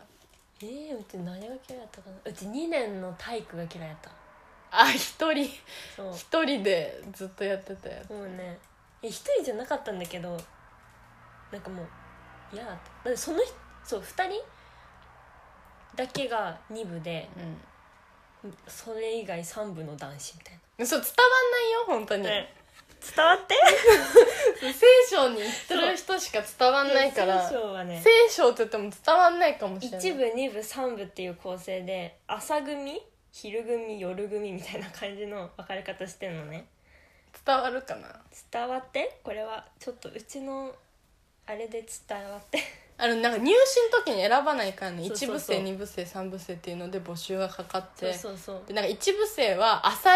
えー、うち何が嫌いだったかな？うち2年の体育が嫌いだった。あ一人。一人でずっとやってたやつ。もうね。え一人じゃなかったんだけどなんかもう嫌だったその人そう2人だけが2部でそれ以外3部の男子みたいうんそう伝わんないよ本当に、な、伝わって？聖書に言ってる人しか伝わんないから。聖書はね。聖書って言っても伝わんないかもしれない。1部2部3部っていう構成で朝組昼組夜組みたいな感じの分かれ方してんのね。伝わるかな？伝わって？これはちょっとうちのあれで伝わってあのなんか入試の時に選ばないからね。1そうそうそう。部生2部生3部生っていうので募集がかかって。そうそうそう。でなんか1部生は朝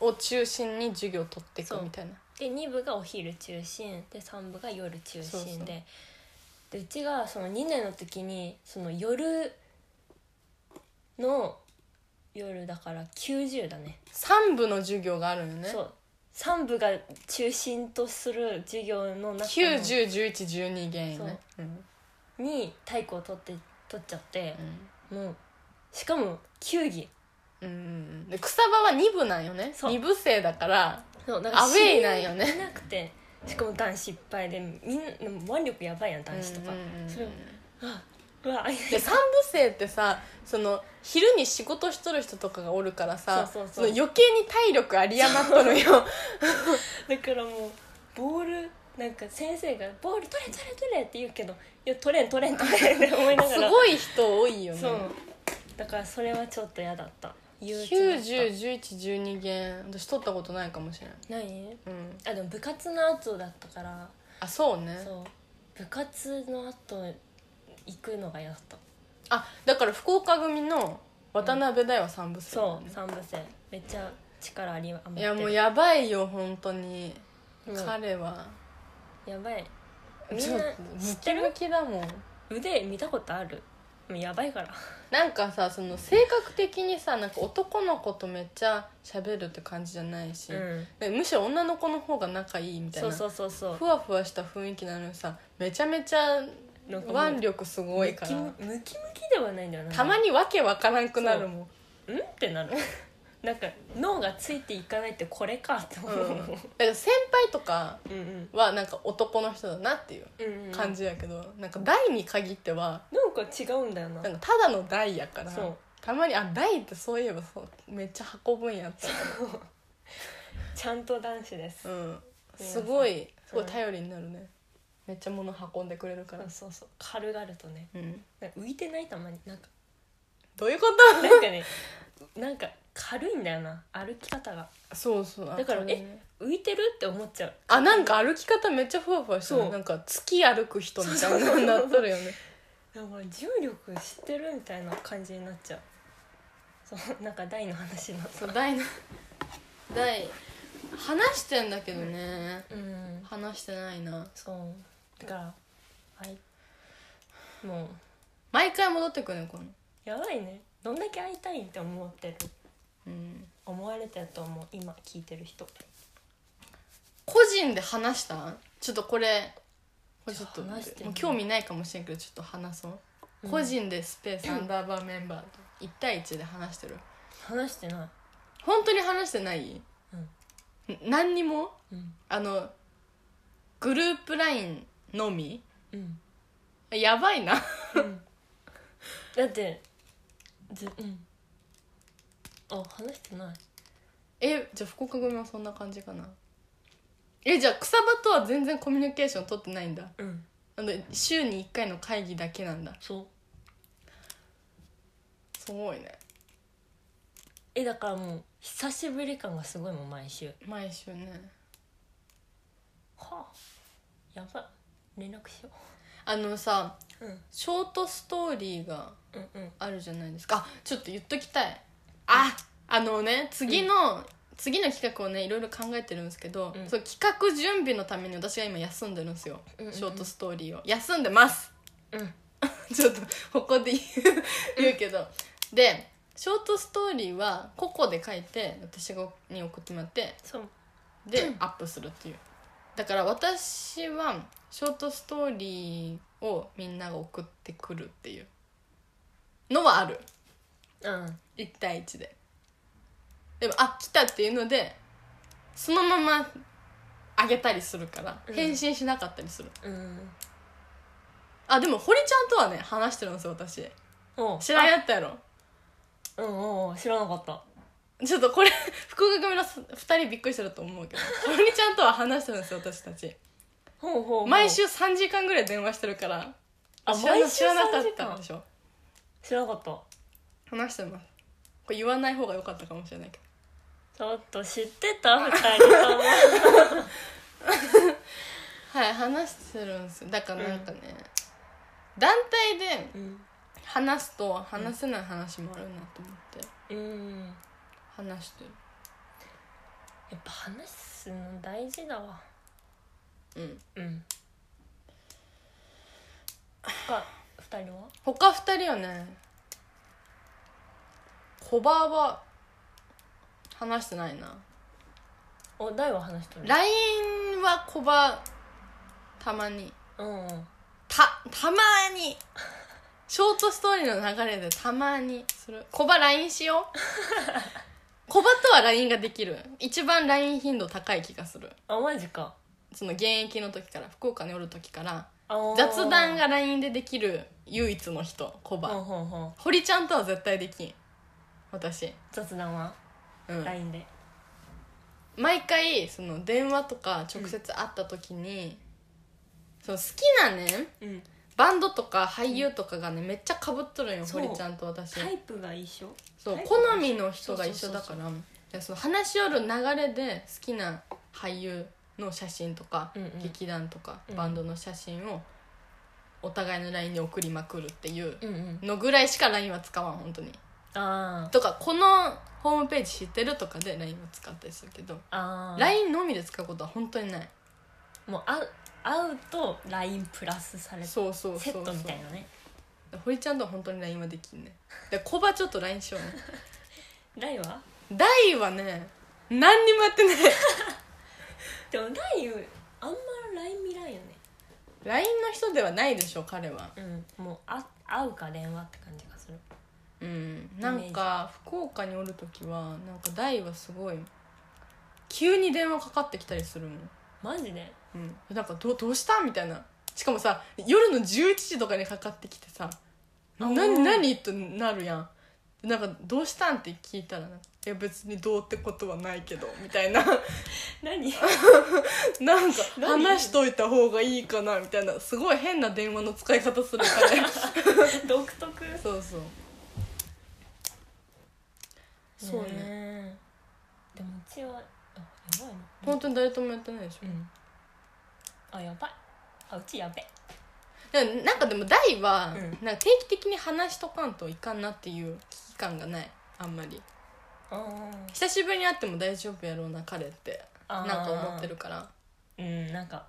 を中心に授業を取っていくみたいな。で2部がお昼中心。で3部が夜中心で。そうそう。でうちがその2年の時にその夜の夜だから90だね。3部の授業があるよね。そう。3部が中心とする授業の中の9101112弦よね。うんに体育を取って取っちゃって、もうしかも球技。うんうんで草場は2部なんよね。そう。2部生だからそうなんアウェイなんよね。知り合いなくてしかも男子いっぱいでみんな腕力やばいやん男子とか、うんうんうんそれあうわで3部生ってさその昼に仕事しとる人とかがおるからさそうそうそう。の余計に体力有り余っとるよ。だからもうボールなんか先生が「ボール取れ取れ取れ」って言うけど「いや取れん取れん取れん」って 思いながら。すごい人多いよね。そう。だからそれはちょっと嫌だった。憂鬱だった。9101112弦私取ったことないかもしれない？何うん。あでも部活の後だったから。あそうね。そう。部活の後行くのが嫌だった。あだから福岡組の渡辺大は3部生だそう三部生めっちゃ力あり余ってる。いやもうやばいよ本当に。うん。彼は。やばいみんな知ってる？ムキムキだもん。腕見たことある？もうやばいから。なんかさその性格的にさなんか男の子とめっちゃ喋るって感じじゃないし、うむしろ女の子の方が仲いいみたいなそうそうそうそう。ふわふわした雰囲気なのにさめちゃめちゃなんかもう腕力すごいから。ムキムムキムキではないんだよな。たまにわけわからんくなるもん。うん？ってなる なんか脳がついていかないってこれかって思う、うん、だから先輩とかうんはなんか男の人だなっていう感じやけど、なんか大に限ってはなんか違うんだよな。なんかただの大やからたまにあ大ってそういえばそうめっちゃ運ぶんやった。ちゃんと男子です、うん。すごいすごいうん頼りになるね。めっちゃ物運んでくれるから。そうそう軽々とね。うん。浮いてないたまに。なんか。どういうこなんかねなんか軽いんだよな歩き方が。とそうそうだからあえ浮いてる？って思っちゃう。あなんか歩き方めっちゃふわふわしてる。なんか月歩く人みたいなのになっとるよね。だから重力知ってるみたいな感じになっちゃう。そうなんか大の話になった。そう大の大話してんだけどね。うん話してないな。そう。だからはい。もう毎回戻ってくるねこの。やばいね。どんだけ会いたいって思ってるうん思われてると思う今聞いてる人。個人で話したちょっとこれこれちょっと興味ないかもしれんけどちょっと話そう、うん。個人でスペースアンダーバーメンバーと1対1で話してる。話してない。本当に話してない、ん。何にも？うん。あのグループ LINE のみ？うん。やばいな。だってずうんあ話してない。えじゃあ福岡組はそんな感じかな。えじゃあ草場とは全然コミュニケーション取ってないんだ。うん。あの週に1回の会議だけなんだ。そう。すごいね。えだからもう久しぶり感がすごいもん毎週。毎週ね。はあ。やばい。連絡しよあのさううん。ショートストーリーがうんうん。あるじゃないですか。あちょっと言っときたいああのね次の、次の企画をねいろいろ考えてるんですけど、うん。そう企画準備のために私が今休んでるんですよ、うんうんうん。ショートストーリーを。休んでます。うん。ちょっとここで言う言うけど。でショートストーリーは個々で書いて私がに送ってもらってそう。でアップするっていう。だから私はショートストーリーをみんなが送ってくるっていうのはあるうん。1対1で。でもあ来たっていうのでそのままあげたりするからうん。返信しなかったりする、うん。あでも堀ちゃんとはね話してるんですよ私。知らんやったやろ。うんおう知らなかった。ちょっとこれ 福岡組の2人びっくりしてると思うけど 堀ちゃんとは話してるんですよ私たち。ほうほうほう。毎週3時間ぐらい電話してるからあ知らな毎週知らなか3ったでしょ。知らなかった話してます。これ言わない方が良かったかもしれないけど。ちょっと知ってた？二人とも。はい話してるんですよ。だからなんかね、団体でうん話すと話せない話もあるなと思って。うん。話してるやっぱ話すの大事だわ。うん。うん。他二人は？他二人はねコバは話してないな。お大は話しとる LINE はコバたまに。うんうん。たたまに。ショートストーリーの流れでたまにする。コバ LINE しよう。コバとは LINE ができる。一番 LINE 頻度高い気がする。あマジか。その現役の時から福岡におる時から雑談が LINE でできる唯一の人コバ、ほんほんほん。堀ちゃんとは絶対できん私。雑談は？うん。LINE で。毎回その電話とか直接会った時に、その好きなねうん。バンドとか俳優とかがねめっちゃかぶっとるんよそう。堀ちゃんと私。タイプが一緒？そうタイプが好みの人が一緒だから。でその話し寄る流れで好きな俳優の写真とか、うんうん。劇団とかうん。バンドの写真をお互いの LINE に送りまくるっていううんうん。のぐらいしか LINE は使わん本当にあー。とかこのホームページ知ってるとかで LINE を使ったりするけどあー。LINE のみで使うことは本当にない。もう会う会うと LINE プラスされてそうそうセットそう。そうみたいなね。堀ちゃんとは本当に LINE はできんね。でコバちょっと LINE しようね。大は？大はね何にもやってない。でも大あんま LINE 見らんよね。LINE の人ではないでしょ彼は。うん。もうあ会うか電話って感じがするうん。なんか福岡におる時はなんか大はすごい急に電話かかってきたりするもん、マジで？うん、なんかどどうした？みたいな。しかもさ夜の11時とかにかかってきてさ「あー。何何?」ってなるやん。なんか「どうしたん?」って聞いたらなんか「いや別にどうってことはないけど」みたいな。何？なんか何？話しといた方がいいかなみたいな。すごい変な電話の使い方するから。ね 独特。そうそうそうね。でもうちはあやばいな。本当に誰ともやってないでしょ、うん。あやばい。あうちやべ。でもなんかでも大は、うん。なんか定期的に話しとかんといかんなっていう危機感がない。あんまり。あ久しぶりに会っても大丈夫やろうな彼って。あなんか思ってるから。うんなんか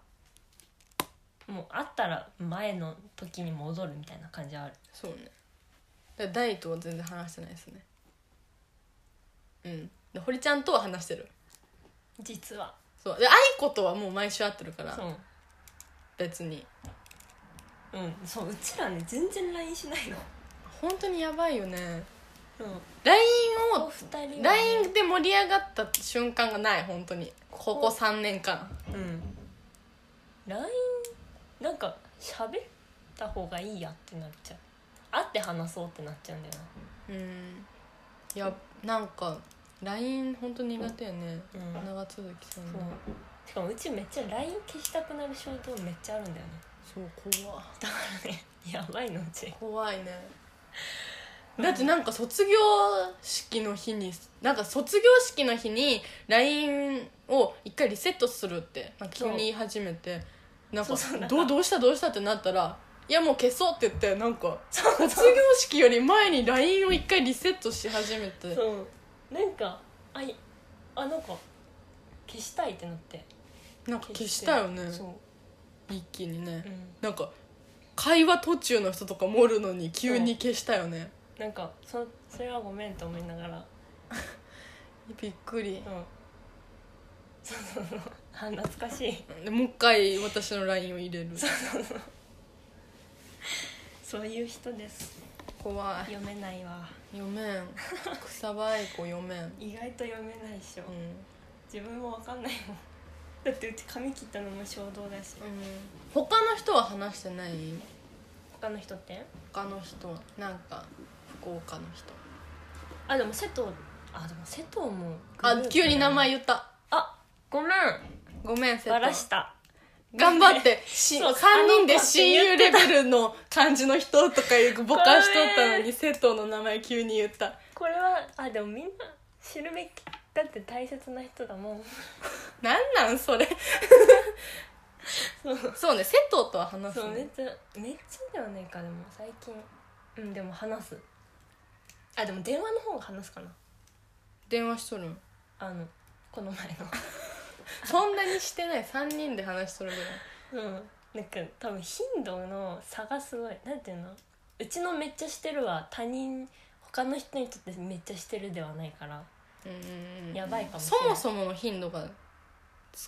もう会ったら前の時に戻るみたいな感じある。そうね。だから大とは全然話してないですねうん。で堀ちゃんとは話してる。実は。そう。で愛子とはもう毎週会ってるから。そう。別に。うん。そううちらね全然 LINE しないの。本当にやばいよね。うん。LINE おを二人はね。LINE で盛り上がった瞬間がない本当に。ここ3年間。うん。LINE なんか喋った方がいいやってなっちゃう。会って話そうってなっちゃうんだようん。いやなんか LINE 本当に苦手やね、うん。長続きするな、の。そう。しかもうちめっちゃ LINE 消したくなる衝動めっちゃあるんだよね。そう怖。だからね やばいのうち。怖いね。だってなんか卒業式の日になんか卒業式の日に LINE を一回リセットするってなんか急に言い始めて。なんかそうそう。なんかどうどうしたどうしたってなったらいやもう消そうって言ってなんか。卒業式より前に LINE を一回リセットし始めて。そう。なんかあいあなんか消したいってなって。なんか消したよね。そう一気にね、うん。なんか会話途中の人とかもおるのに急に消したよね。なんかそそれはごめんと思いながら。びっくり。うん。そうそうそう。あ懐かしい。でもう一回私の LINE を入れる。そういう人です。怖い。読めないわ。読めん。草場愛子読めん、うん、意外と読めないっしょ、自分もわかんないもん。だってうち髪切ったのも衝動だし。うん、他の人は話してない？他の人って？他の人なんか福岡の人。あでも瀬戸あでも瀬戸も。あ急に名前言った。あごめん。ごめん瀬戸。バラした頑張ってし そう3人で親友レベルの感じの人とかいうぼかしとったのに瀬戸の名前急に言った。これはあでもみんな知るべきだって大切な人だもん。なんなんそれ。そう。そうね瀬戸とは話すそうめっねちゃめっちゃではないかでも最近。うんでも話す。あでも電話の方が話すかな。電話しとるん。あのこの前そんなにしてない。3人で話しとるぐらい。のうん。なんか多分頻度の差がすごい。なんていうの？うちのめっちゃしてるは他人他の人にとってめっちゃしてるではないから。うん。やばいかもしそれない。もそもの頻度が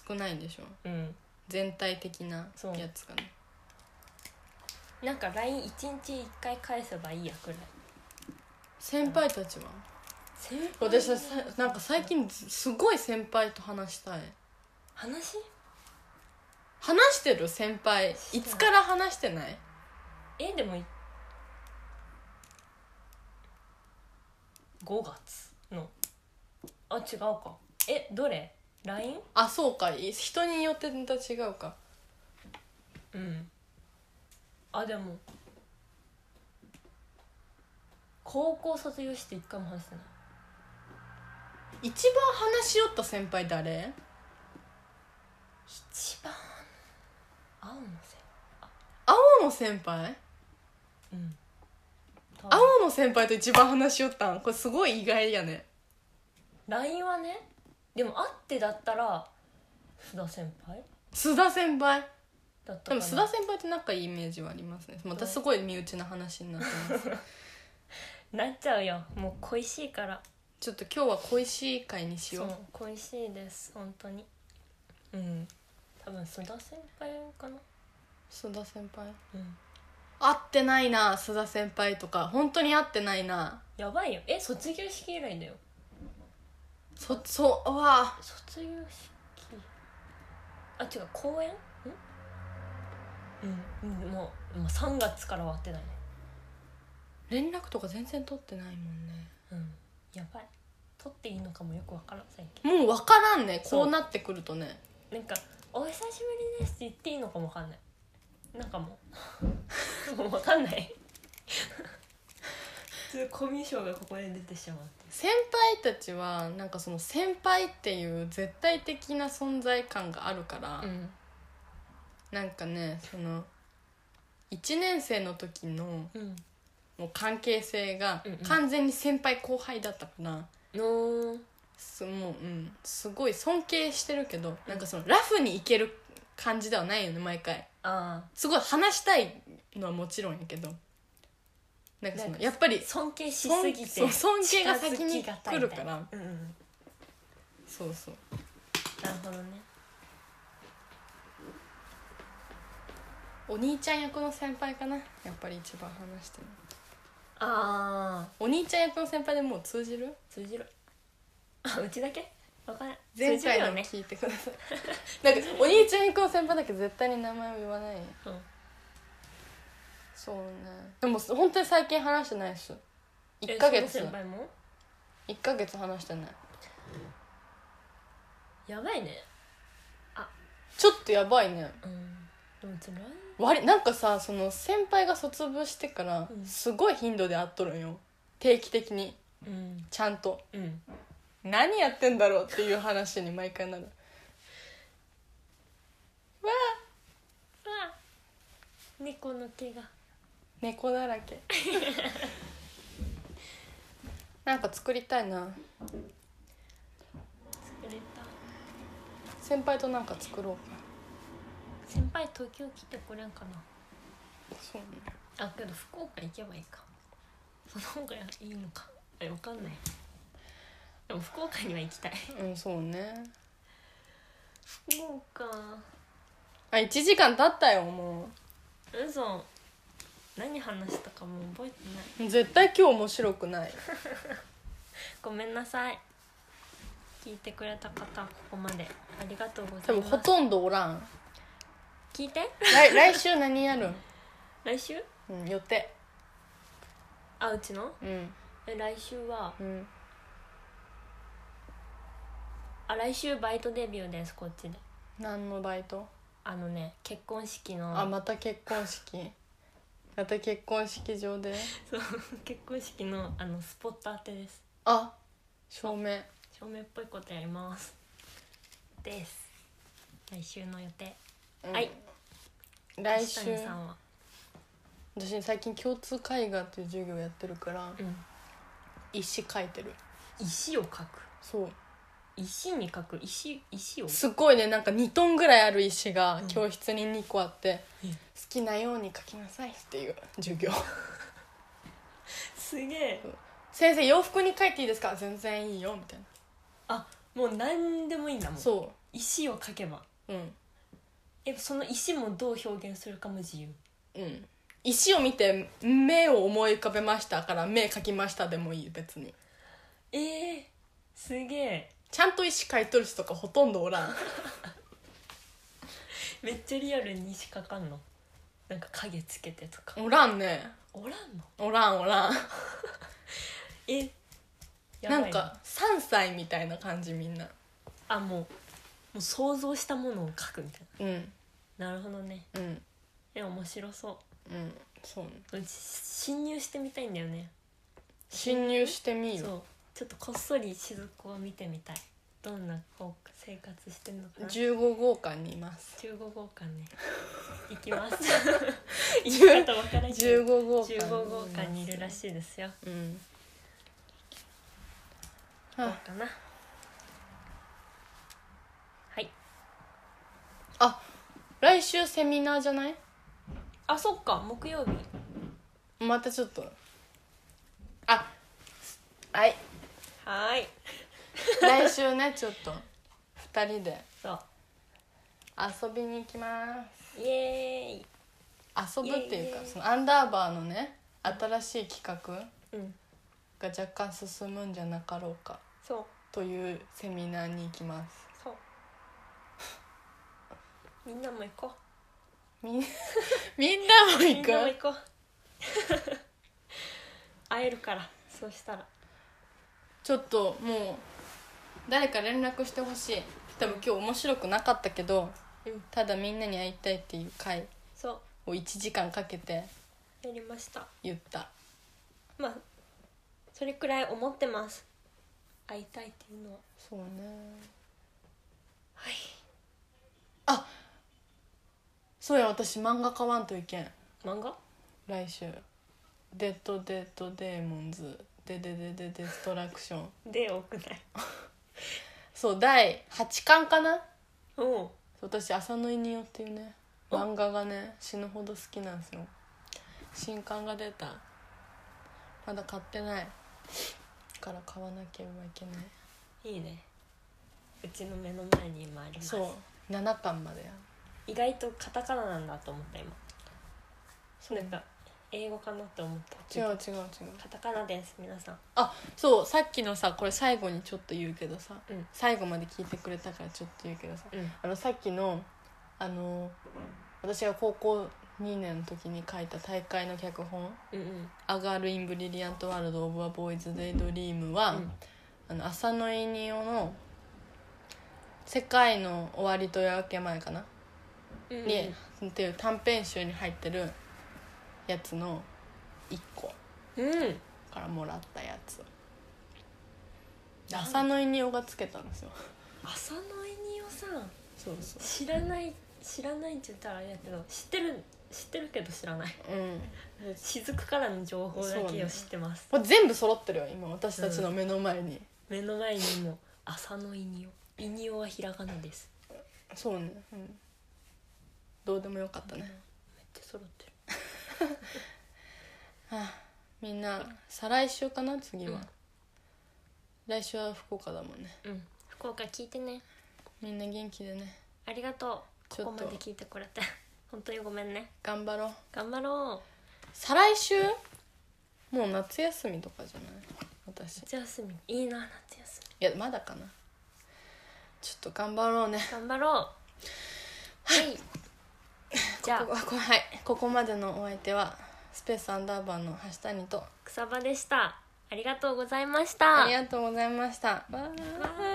少ないんでしょ？うん。全体的なそう。やつがね。なんか LINE1 日1回返せばいいやくらい。先輩たちは？先私はさなんか最近すごい先輩と話したい話？話してる先輩い。つから話してない？えでもい5月の。あ違うか。えどれ？LINE? あそうか。い人によってまた違うか。うん。あでも。高校卒業して一回も話してない。一番話しよった先輩誰一番青のせ先輩？うん。青の先輩と一番話しよったん？これすごい意外やね。LINE はねでも会ってだったら須田先輩？須田先輩？だったかな。でも須田先輩って仲いいイメージはありますね。またすごい身内な話になってます。なっちゃうよ。もう恋しいから。ちょっと今日は恋しい会にしそう。よう恋しいです。本当に。うん。多分須田先輩かな須田先輩。うん。会ってないな須田先輩とか。本当に会ってないな。やばいよ。え卒業式以来だよ。そそううわ。卒業式。あ違う公演？ん？うん、うん、もうもう3月からは会ってないね。連絡とか全然取ってないもんね。うん。やばい。取っていいのかもよくわからん最近。もう分からんね。そう。こうなってくるとね。なんか「お久しぶりです」って言っていいのかもわかんないなんかもう。もうわかんない。普通コミュ障がここで出てしまう先輩たちはなんかその先輩っていう絶対的な存在感があるから、ん。なんかねその1年生の時のうん。もう関係性がうんうん。完全に先輩後輩だったから、のすもううん。すごい尊敬してるけどなんかそのラフにいける感じではないよね毎回。あすごい話したいのはもちろんやけど。なんかそのやっぱりあ尊敬し尊すぎてそう尊敬が先に来るから。うんそうそう。なるほどね。お兄ちゃん役の先輩かなやっぱり一番話してるああ。お兄ちゃん役の先輩でもう通じる？通じる。あうちだけ？わかんない前回の聞いてください。なんかお兄ちゃん役の先輩だけど絶対に名前を言わない。うん。そうね。でも本当に最近話してないっす。1えヶ月。その先輩も？1ヶ月話してない。やばいね。ちょっとやばいね。うん。でもなんかさその先輩が卒業してからうん。すごい頻度で会っとるんよ。定期的に。うん。ちゃんと。うん何やってんだろうっていう話に毎回なる。わあ。あ。猫の毛が。猫だらけ。なんか作りたいな。作れた。先輩となんか作ろうか。先輩東京来てこれんかな。そうね。あけど福岡行けばいいか。その方がいいのか。えわかんないでも福岡には行きたい。うんそうね。福岡。あ1時間経ったよも嘘。何話したかもう覚えてない。う絶対今日面白くない。ごめんなさい。聞いてくれた方ここまで。ありがとうござ多います。分ほとんどおらん。聞いて。来来週何やるん、来週？うん、予定あうちの？うん。え来週はうんあ来週バイトデビューですこっちで。何のバイト？あのね結婚式の。あまた結婚式。また結婚式場で？そう結婚式のあのスポット当てです。あ照明。照明っぽいことやります。です。来週の予定。うん。はい。来週。さんは？私最近共通絵画っていう授業やってるからうん。石描いてる。石を描く？そう石に書く石石を？すごいねなんか2トンぐらいある石がうん。教室に2個あって、うん。好きなように書きなさいっていう授業。すげえ。先生洋服に書いていいですか？全然いいよみたいあもう何でもいいんだもなん。そ石を書けば。ううん。えその石もどう表現するかも自由？うん。石を見て目を思い浮かべましたから目描きましたでもいい別に。えー、すげえちゃんと石描いとる人とかほとんどおらん。めっちゃリアルに石描かんの。なんか影つけてとか。おらんね。おらんの？おらんおらん。えやばな。いんか3歳みたいな感じみんな。あもうもう想像したものを描くみたいうん。ななるほどね。うん。え面白そう。んそうね。ううち侵入してみたいんだよね。侵入してみよそうちょっとこっそり雫を見てみたい。どんなこう生活してんのかな。15号館にいます。15号館ね。行きます。言い方わからんけど15号館。15号館にいるらいしいですよ。うん。どうあかな。はい。あ来週セミナーじゃない？あそっか。木曜日。またちょっと。あはいはーい。来週ねちょっと。2人で。そう。遊びに行きます。イエーイ。遊ぶっていうかそのアンダーバーのね新しい企画うん。が若干進むんじゃなかろうか。そう。というセミナーに行きます。そう。みんなも行こみん みんなもうみ行く？んなも行こう。会えるからそうしたらちょっともう誰か連絡してほしい。多分今日面白くなかったけどうん。ただみんなに会いたいっていう回そう。を1時間かけてやりました。言った。まあそれくらい思ってます。会いたいっていうのは。そうね。はい。あそうや私漫画買わんといけん。漫画？来週「デッド・デッド・デーモンズ」「デデデデデストラクション。で多くない」そう第8巻かな？おう。私浅野いにおっていうねお。漫画がね死ぬほど好きなんですよ。新刊が出た。まだ買ってない。から買わなければいけない。いいね。うちの目の前に今あります。そう7巻までや。意外とカタカナなんだと思った今。そう。なんか英語かなって思った。違う違う違う。カタカナです皆さん。あそうさっきのさこれ最後にちょっと言うけどさ、うん。最後まで聞いてくれたからちょっと言うけどさうん。あのさっきのあの私が高校2年の時に書いた大会の脚本うんうん「 A Girl in Brilliant World of a Boy's Daydream は」うん。あの浅野いにおの「世界の終わりと夜明け前」かな、うん。にっていう短編集に入ってるやつの1個うん。からもらったやつ。浅野稲夫がつけたんですよ。浅野稲夫さん。そうそう。知らない知らないって言ったらあれだけど知ってる知ってるけど知らない。うん。雫からの情報だけを知ってます、これ全部揃ってるよ今。私たちの目の前に、目の前にも浅野稲夫稲夫はひらがなです。そうね。うん。どうでもよかったね、めっちゃ揃ってる。は あ、みんな再来週かな？次は、うん。来週は福岡だもんね。うん。福岡聞いてね。みんな元気でね。ありがとう。ちょっと。ここまで聞いてくれて。本当にごめんね。頑張ろう。頑張ろ再来週？もう夏休みとかじゃない？私。う夏休み。いいな夏休いやまだかな。ちょっと頑張ろうね。み頑張ろう。はい じゃあこここ はい。ここまでのお相手はスペースアンダーバーの橋谷と草場でした。ありがとうございました。ありがとうございました。バイバイ